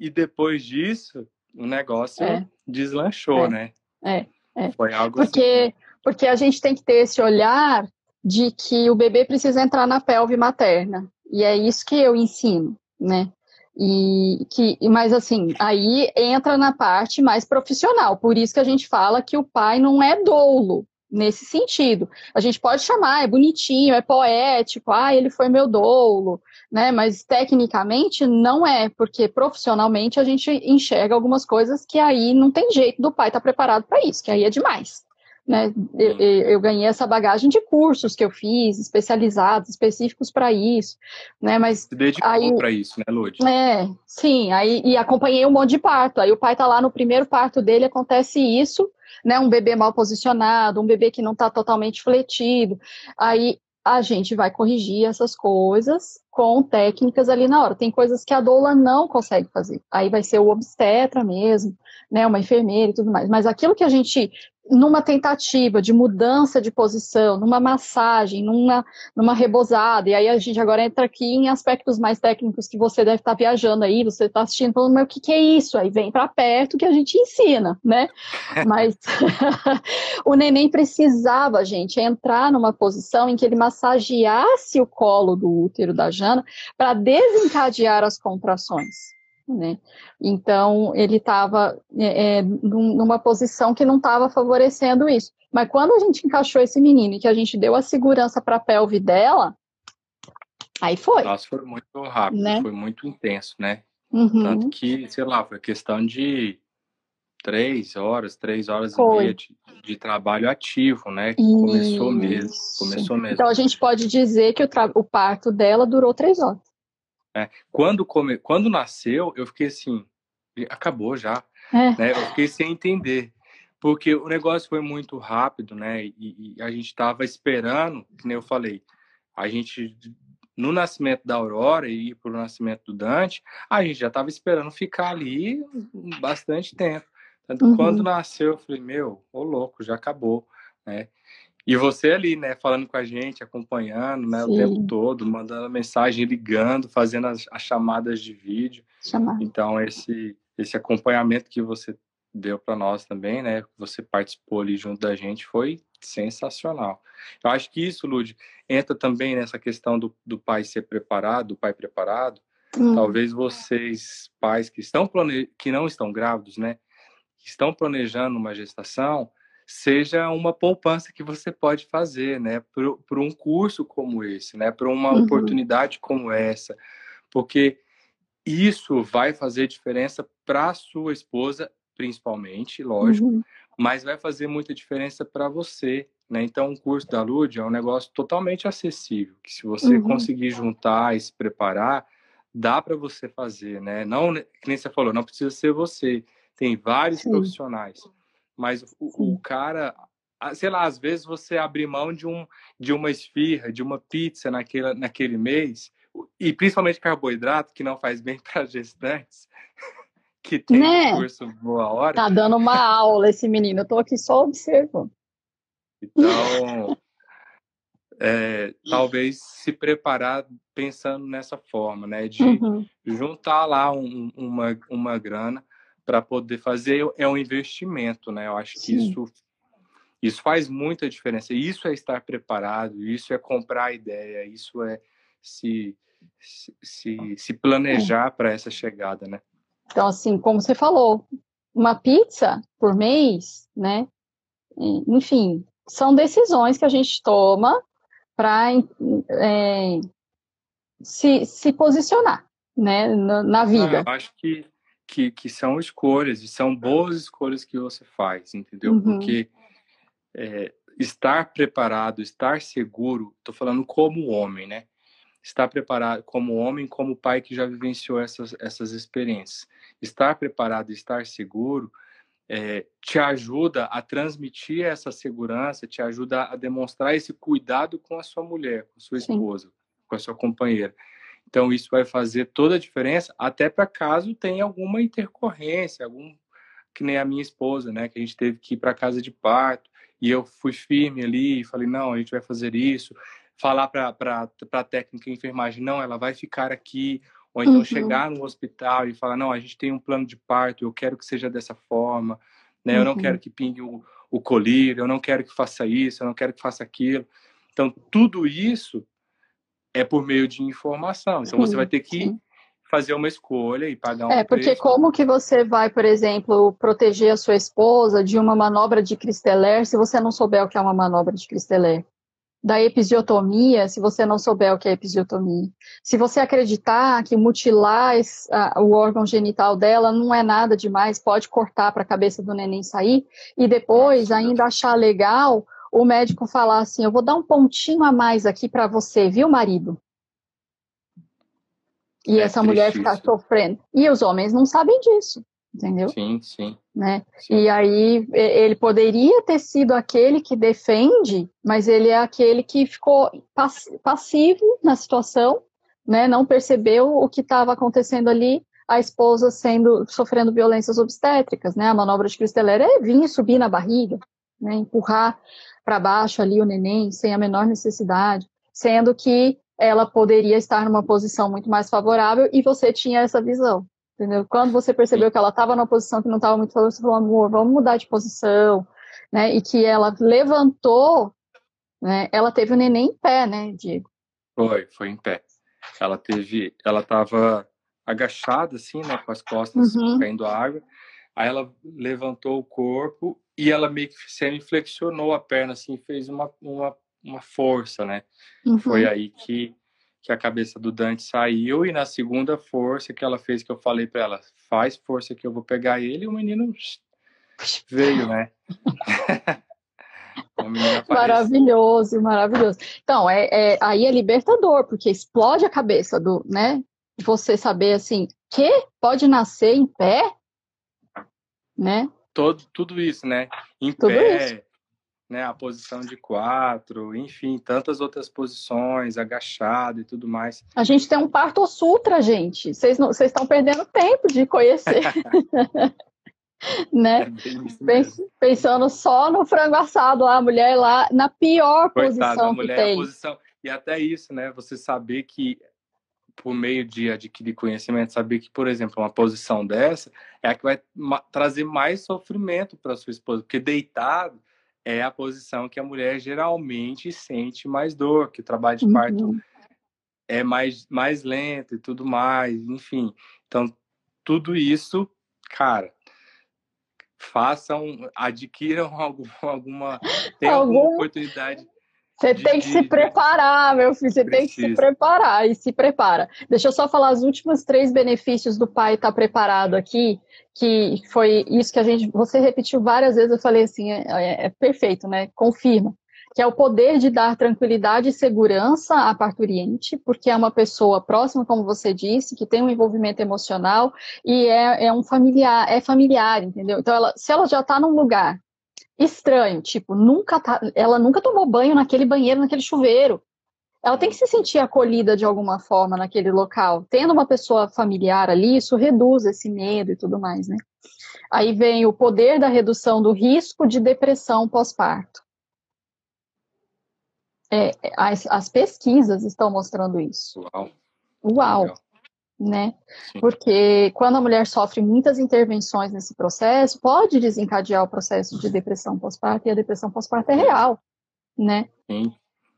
E depois disso, o negócio é. deslanchou, é. né? É, é. Foi algo porque, assim. Porque a gente tem que ter esse olhar de que o bebê precisa entrar na pelve materna. E é isso que eu ensino, né? E que, mas assim, aí entra na parte mais profissional. Por isso que a gente fala que o pai não é dolo nesse sentido. A gente pode chamar, é bonitinho, é poético, ah, ele foi meu dolo, né? Mas tecnicamente não é, porque profissionalmente a gente enxerga algumas coisas que aí não tem jeito do pai estar tá preparado para isso, que aí é demais. Né? Eu, eu, ganhei essa bagagem de cursos que eu fiz, especializados, específicos para isso, né? Mas se dedicou para isso, né, Lud? É, sim. Aí e acompanhei um monte de parto. Aí o pai tá lá no primeiro parto dele, acontece isso, né? Um bebê mal posicionado, um bebê que não está totalmente fletido. Aí a gente vai corrigir essas coisas com técnicas ali na hora. Tem coisas que a doula não consegue fazer. Aí vai ser o obstetra mesmo, né, uma enfermeira e tudo mais. Mas aquilo que a gente numa tentativa de mudança de posição, numa massagem, numa, numa rebosada, e aí a gente agora entra aqui em aspectos mais técnicos que você deve estar viajando aí, você está assistindo, falando, mas o que, que é isso? Aí vem para perto que a gente ensina, né? Mas o neném precisava, gente, entrar numa posição em que ele massageasse o colo do útero da Jana para desencadear as contrações. Né? Então, ele estava é, é numa posição que não estava favorecendo isso. Mas quando a gente encaixou esse menino e que a gente deu a segurança para a pelve dela, aí foi. Nossa, foi muito rápido, né? foi muito intenso, né? Uhum. Tanto que, sei lá, foi questão de três horas, três horas foi. e meia de, de, trabalho ativo, né? Que começou mesmo, começou mesmo. Então a gente pode dizer que o, o parto dela durou três horas. É, quando, come... quando nasceu, eu fiquei assim, acabou já. É. Né? Eu fiquei sem entender. Porque o negócio foi muito rápido, né? E, e a gente estava esperando, como eu falei, a gente, no nascimento da Aurora e para o nascimento do Dante, a gente já estava esperando ficar ali bastante tempo. Tanto uhum. quando nasceu, eu falei, meu, ô louco, já acabou, né? E você ali, né, falando com a gente, acompanhando, né, Sim. o tempo todo, mandando mensagem, ligando, fazendo as, as chamadas de vídeo. Chamar. Então, esse, esse acompanhamento que você deu para nós também, né, você participou ali junto da gente, foi sensacional. Eu acho que isso, Lud, entra também nessa questão do, do pai ser preparado, do pai preparado. Hum. Talvez vocês, pais que estão plane... que não estão grávidos, né, que estão planejando uma gestação, seja uma poupança que você pode fazer, né, para um curso como esse, né, para uma uhum. oportunidade como essa, porque isso vai fazer diferença para a sua esposa, principalmente, lógico, uhum. mas vai fazer muita diferença para você, né? Então, o curso da Lud é um negócio totalmente acessível, que se você uhum. conseguir juntar e se preparar, dá para você fazer, né? Não, que nem você falou, não precisa ser você, tem vários Sim. profissionais mas o, o, cara, sei lá, às vezes você abrir mão de, um, de uma esfirra, de uma pizza naquele, naquele mês, e principalmente carboidrato, que não faz bem para gestantes, que tem né? um curso boa hora. Tá dando uma aula esse menino, eu tô aqui só observando. Então, é, talvez se preparar pensando nessa forma, né? De uhum. juntar lá um, uma, uma grana para poder fazer é um investimento, né? Eu acho que Sim. isso isso faz muita diferença. Isso é estar preparado, isso é comprar a ideia, isso é se se, se planejar para essa chegada, né? Então, assim, como você falou, uma pizza por mês, né? Enfim, são decisões que a gente toma para é, se, se posicionar, né, na, na vida. Ah, eu acho que que, que são escolhas, e são boas escolhas que você faz, entendeu? Uhum. Porque é, estar preparado, estar seguro, estou falando como homem, né? Estar preparado como homem, como pai que já vivenciou essas, essas experiências. Estar preparado, estar seguro, é, te ajuda a transmitir essa segurança, te ajuda a demonstrar esse cuidado com a sua mulher, com a sua esposa, Sim. com a sua companheira. Então, isso vai fazer toda a diferença, até para caso tenha alguma intercorrência, algum que nem a minha esposa, né, que a gente teve que ir para casa de parto, e eu fui firme ali e falei: não, a gente vai fazer isso. Falar para a técnica de enfermagem: não, ela vai ficar aqui. Ou então uhum. chegar no hospital e falar: não, a gente tem um plano de parto, eu quero que seja dessa forma, né, uhum. eu não quero uhum. que pingue o, o colírio, eu não quero que faça isso, eu não quero que faça aquilo. Então, tudo isso é por meio de informação. Então sim, você vai ter que sim. fazer uma escolha e pagar um É, porque preço. como que você vai, por exemplo, proteger a sua esposa de uma manobra de Cristeller se você não souber o que é uma manobra de Cristeller? Da episiotomia, se você não souber o que é episiotomia. Se você acreditar que mutilar o órgão genital dela não é nada demais, pode cortar para a cabeça do neném sair, e depois ainda achar legal o médico falar assim: eu vou dar um pontinho a mais aqui para você, viu, marido? E é essa mulher ficar sofrendo. E os homens não sabem disso, entendeu? Sim, sim. Né? Sim. E aí ele poderia ter sido aquele que defende, mas ele é aquele que ficou passivo na situação, né? Não percebeu o que estava acontecendo ali, a esposa sendo sofrendo violências obstétricas, né? A manobra de Cristeleira é vir subir na barriga, né, empurrar para baixo ali o neném sem a menor necessidade, sendo que ela poderia estar numa posição muito mais favorável e você tinha essa visão, entendeu? Quando você percebeu que ela estava numa posição que não estava muito favorável, você falou, amor, vamos mudar de posição, né? E que ela levantou, né? Ela teve o neném em pé, né, Diego? Foi, foi em pé. Ela teve, ela estava agachada assim, né, com as costas uhum. caindo a água. Aí ela levantou o corpo e ela meio que semi-flexionou a perna, assim, fez uma, uma, uma força, né? Uhum. Foi aí que, que a cabeça do Dante saiu e na segunda força que ela fez, que eu falei para ela, faz força que eu vou pegar ele, e o menino veio, né? maravilhoso, maravilhoso. Então, é, é, aí é libertador, porque explode a cabeça do, né? Você saber assim, que pode nascer em pé, né? todo, tudo isso, né? Em tudo pé, isso. né? A posição de quatro, enfim, tantas outras posições, agachado e tudo mais. A gente tem um parto sutra, gente. Vocês estão perdendo tempo de conhecer. né? É Pensando só no frango assado, a mulher lá na pior Coitada, posição mulher, que tem. Posição, e até isso, né? Você saber que por meio de adquirir conhecimento, saber que, por exemplo, uma posição dessa é a que vai trazer mais sofrimento para sua esposa, porque deitado é a posição que a mulher geralmente sente mais dor, que o trabalho de parto uhum. é mais, mais lento e tudo mais, enfim. Então, tudo isso, cara, façam, adquiram algum, alguma, alguma oportunidade você tem que se preparar, meu filho. Você tem que se preparar e se prepara. Deixa eu só falar os últimos três benefícios do pai estar preparado aqui, que foi isso que a gente. Você repetiu várias vezes. Eu falei assim, é, é, é perfeito, né? Confirma que é o poder de dar tranquilidade e segurança à parturiente, porque é uma pessoa próxima, como você disse, que tem um envolvimento emocional e é, é um familiar, é familiar, entendeu? Então, ela, se ela já está num lugar estranho, tipo, nunca tá, ela nunca tomou banho naquele banheiro, naquele chuveiro. Ela tem que se sentir acolhida de alguma forma naquele local. Tendo uma pessoa familiar ali, isso reduz esse medo e tudo mais, né? Aí vem o poder da redução do risco de depressão pós-parto. É, as, as, pesquisas estão mostrando isso. Uau! Uau! Legal né? Sim. Porque quando a mulher sofre muitas intervenções nesse processo, pode desencadear o processo de depressão pós-parto, e a depressão pós-parto é real, né? Sim.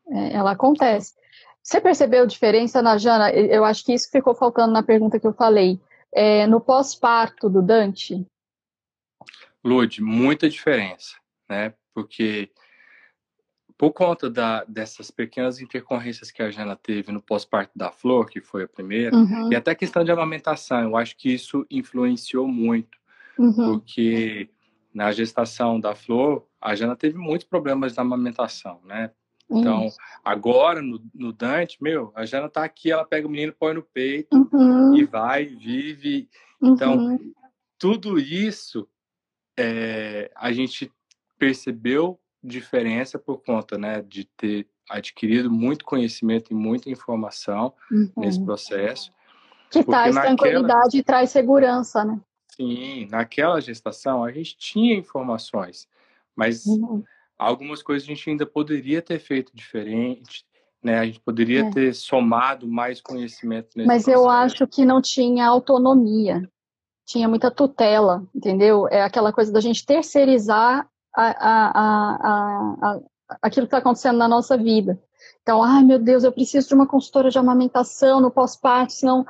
É, ela acontece. Você percebeu a diferença na Jana? Eu acho que isso ficou faltando na pergunta que eu falei. É, no pós-parto do Dante? Lude, muita diferença, né? Porque por conta da, dessas pequenas intercorrências que a Jana teve no pós-parto da Flor, que foi a primeira, uhum. e até a questão de amamentação, eu acho que isso influenciou muito, uhum. porque na gestação da Flor, a Jana teve muitos problemas na amamentação, né? Então, agora no, no, Dante, meu, a Jana tá aqui, ela pega o menino, põe no peito uhum. e vai, vive. Então, uhum. tudo isso é, a gente percebeu diferença por conta né, de ter adquirido muito conhecimento e muita informação uhum. nesse processo. Que traz naquela... tranquilidade e traz segurança, né? Sim, naquela gestação a gente tinha informações, mas uhum. algumas coisas a gente ainda poderia ter feito diferente, né? A gente poderia é. ter somado mais conhecimento nesse Mas processo. eu acho que não tinha autonomia, tinha muita tutela, entendeu? É aquela coisa da gente terceirizar a, a, a, aquilo que está acontecendo na nossa vida. Então, ai meu Deus, eu preciso de uma consultora de amamentação no pós-parto, senão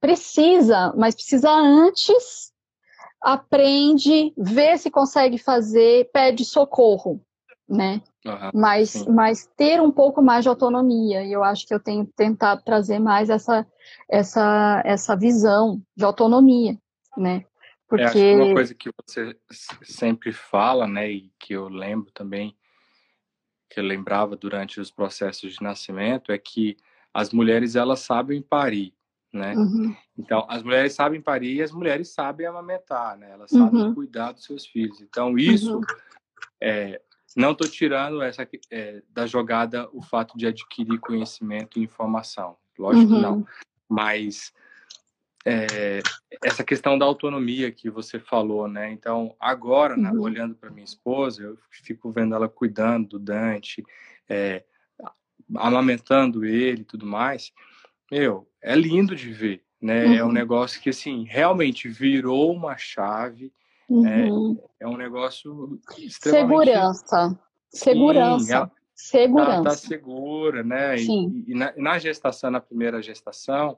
precisa, mas precisa antes, aprende, vê se consegue fazer, pede socorro, né? Uhum, mas, mas ter um pouco mais de autonomia, e eu acho que eu tenho tentado trazer mais essa, essa, essa visão de autonomia, né? Porque... É, uma coisa que você sempre fala, né, e que eu lembro também, que eu lembrava durante os processos de nascimento, é que as mulheres, elas sabem parir, né? Uhum. Então, as mulheres sabem parir e as mulheres sabem amamentar, né? Elas sabem uhum. cuidar dos seus filhos. Então, isso, uhum. é, não estou tirando essa é, da jogada o fato de adquirir conhecimento e informação. Lógico que não. Uhum. Mas é, essa questão da autonomia que você falou, né? Então, agora, né, uhum. olhando para minha esposa, eu fico vendo ela cuidando do Dante, é, amamentando ele e tudo mais. Meu, é lindo de ver, né? Uhum. É um uhum. negócio que, assim, realmente virou uma chave. Né? Uhum. É, é um negócio extremamente... Segurança. Segurança. Sim, ela... Segurança. Tá, tá segura, né? Sim. E, e na, na gestação, na primeira gestação,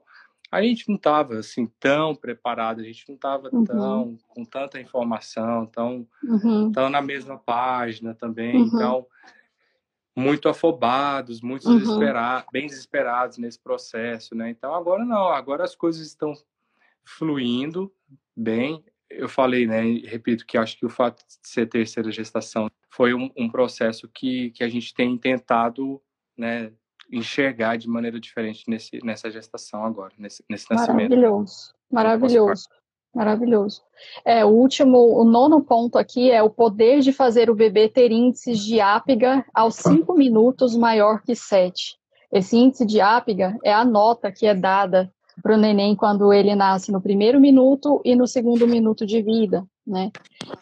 a gente não estava assim tão preparado, a gente não estava uhum. tão com tanta informação, tão, uhum. tão na mesma página também, uhum. então muito afobados, muito uhum. desesperados, bem desesperados nesse processo, né? Então agora não, agora as coisas estão fluindo bem. Eu falei, né? Repito que acho que o fato de ser terceira gestação foi um, um processo que, que a gente tem tentado, né? Enxergar de maneira diferente nesse, nessa gestação agora, nesse, nesse nascimento. Maravilhoso, maravilhoso, maravilhoso. É, o último, o nono ponto aqui é o poder de fazer o bebê ter índices de ápiga aos 5 minutos maior que 7. Esse índice de ápiga é a nota que é dada para o neném quando ele nasce no primeiro minuto e no segundo minuto de vida, né?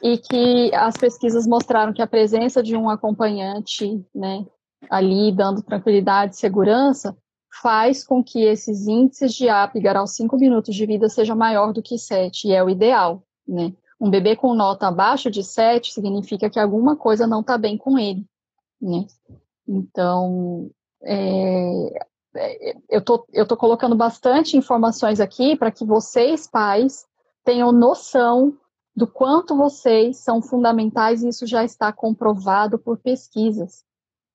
E que as pesquisas mostraram que a presença de um acompanhante, né, ali dando tranquilidade e segurança, faz com que esses índices de Apgar aos 5 minutos de vida seja maior do que 7, e é o ideal, né? Um bebê com nota abaixo de 7 significa que alguma coisa não está bem com ele, né? Então, é, é, eu tô, eu tô colocando bastante informações aqui para que vocês, pais, tenham noção do quanto vocês são fundamentais, e isso já está comprovado por pesquisas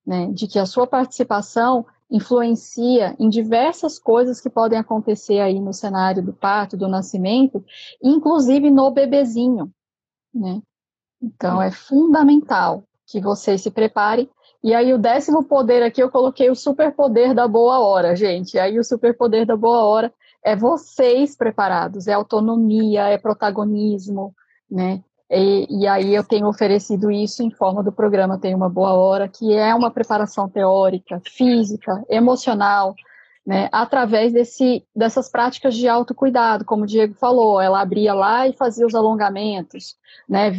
né, de que a sua participação influencia em diversas coisas que podem acontecer aí no cenário do parto, do nascimento, inclusive no bebezinho, né? Então é fundamental que vocês se preparem. E aí o décimo poder aqui eu coloquei o superpoder da boa hora, gente. E aí o superpoder da boa hora é vocês preparados, é autonomia, é protagonismo, né? E, e, aí eu tenho oferecido isso em forma do programa Tem Uma Boa Hora, que é uma preparação teórica, física, emocional, né, através desse, dessas práticas de autocuidado, como o Diego falou, ela abria lá e fazia os alongamentos, né,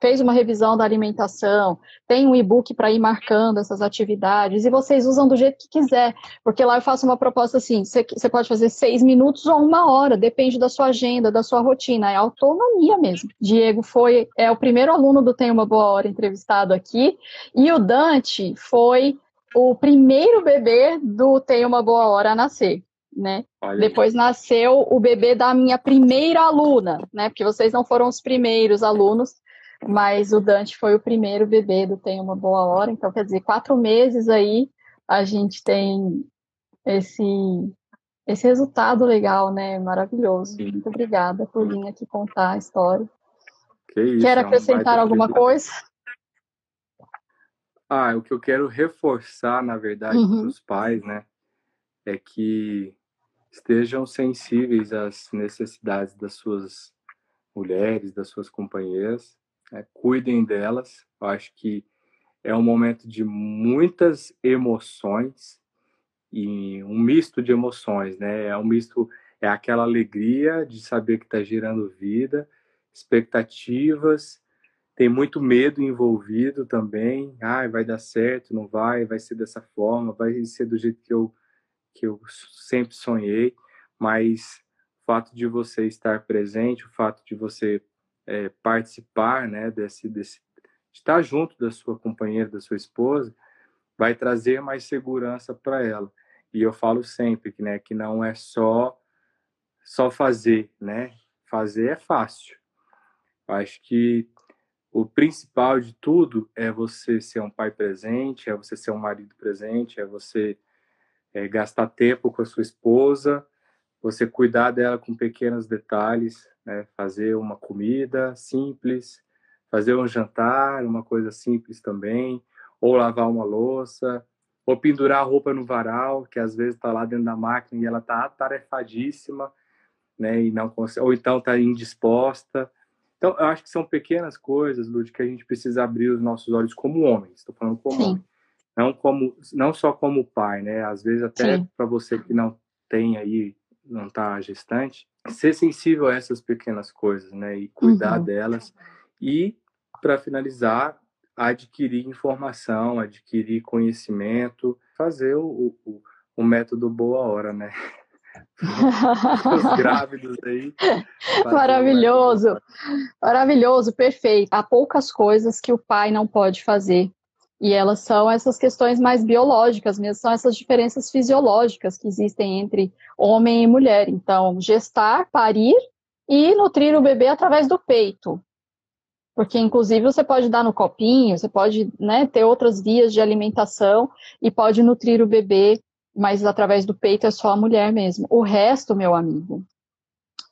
fez uma revisão da alimentação, tem um e-book para ir marcando essas atividades, e vocês usam do jeito que quiser, porque lá eu faço uma proposta assim, você pode fazer seis minutos ou uma hora, depende da sua agenda, da sua rotina, é autonomia mesmo. Diego foi, é o primeiro aluno do Tem Uma Boa Hora entrevistado aqui, e o Dante foi o primeiro bebê do Tem Uma Boa Hora a nascer. Né? Depois nasceu o bebê da minha primeira aluna, né? Porque vocês não foram os primeiros alunos, mas o Dante foi o primeiro bebê do Tem Uma Boa Hora, então quer dizer, quatro meses aí a gente tem esse, esse resultado legal, né? Maravilhoso. Sim. Muito obrigada por vir aqui contar a história. Que isso, Quer acrescentar alguma coisa? Ah, o que eu quero reforçar, na verdade, uhum. para os pais, né, é que estejam sensíveis às necessidades das suas mulheres, das suas companheiras, né? cuidem delas. Eu acho que é um momento de muitas emoções e um misto de emoções, né? É um misto, é aquela alegria de saber que está girando vida, expectativas, tem muito medo envolvido também. Ah, vai dar certo, não vai, vai ser dessa forma, vai ser do jeito que eu que eu sempre sonhei, mas o fato de você estar presente, o fato de você é, participar, né, desse, desse, de estar junto da sua companheira, da sua esposa, vai trazer mais segurança para ela. E eu falo sempre que, né, que não é só só fazer, né? Fazer é fácil. Eu acho que o principal de tudo é você ser um pai presente, é você ser um marido presente, é você é, gastar tempo com a sua esposa, você cuidar dela com pequenos detalhes, né? fazer uma comida simples, fazer um jantar, uma coisa simples também, ou lavar uma louça, ou pendurar a roupa no varal, que às vezes está lá dentro da máquina e ela está atarefadíssima, né? E não consegue, ou então está indisposta. Então, eu acho que são pequenas coisas, Lud, que a gente precisa abrir os nossos olhos como homens. Estou falando como Sim. homem, não como, não só como pai, né? Às vezes até para você que não tem aí não está gestante, ser sensível a essas pequenas coisas, né? E cuidar uhum. delas. E, para finalizar, adquirir informação, adquirir conhecimento, fazer o, o, o método boa hora, né? Os grávidos aí. Maravilhoso, maravilhoso, perfeito. Há poucas coisas que o pai não pode fazer. E elas são essas questões mais biológicas mesmo, são essas diferenças fisiológicas que existem entre homem e mulher. Então, gestar, parir e nutrir o bebê através do peito. Porque, inclusive, você pode dar no copinho, você pode né, ter outras vias de alimentação e pode nutrir o bebê, mas através do peito é só a mulher mesmo. O resto, meu amigo,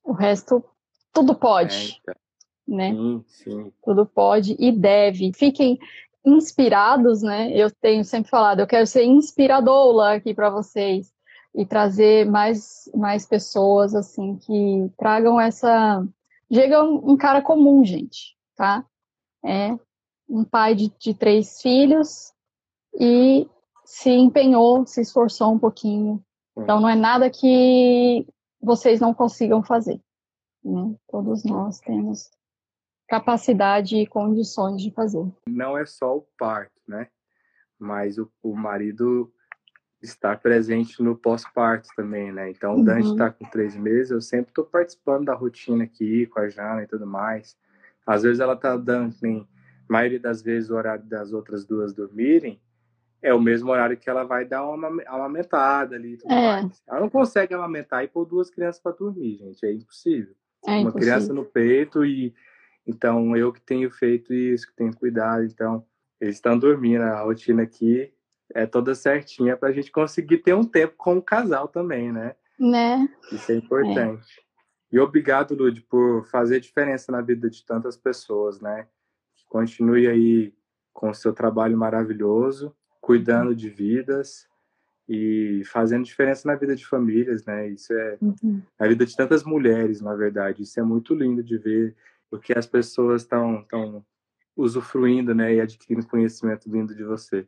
o resto, tudo pode. É, então. né? Sim, sim. Tudo pode e deve. Fiquem inspirados, né? Eu tenho sempre falado, eu quero ser inspiradoula aqui para vocês e trazer mais, mais pessoas assim que tragam essa. Chega um, um cara comum, gente tá? É um pai de, de três filhos e se empenhou, se esforçou um pouquinho. Então não é nada que vocês não consigam fazer. Né? Todos nós temos capacidade e condições de fazer. Não é só o parto, né? Mas o, o marido está presente no pós-parto também, né? Então, o Dante está uhum. com três meses, eu sempre estou participando da rotina aqui com a Jana e tudo mais. Às vezes ela tá dando, em maioria das vezes, o horário das outras duas dormirem, é o mesmo horário que ela vai dar uma amamentada ali e tudo é. mais. Ela não consegue amamentar e pôr duas crianças para dormir, gente. É impossível. É uma impossível. criança no peito e então eu que tenho feito isso, que tenho cuidado, então eles estão dormindo, a rotina aqui é toda certinha para a gente conseguir ter um tempo com o casal também, né? Né? Isso é importante. E obrigado, Lud, por fazer diferença na vida de tantas pessoas, né? Continue aí com o seu trabalho maravilhoso, cuidando de vidas e fazendo diferença na vida de famílias, né? Isso é uhum. na vida de tantas mulheres, na verdade. Isso é muito lindo de ver porque as pessoas estão usufruindo, né, e adquirindo conhecimento vindo de você.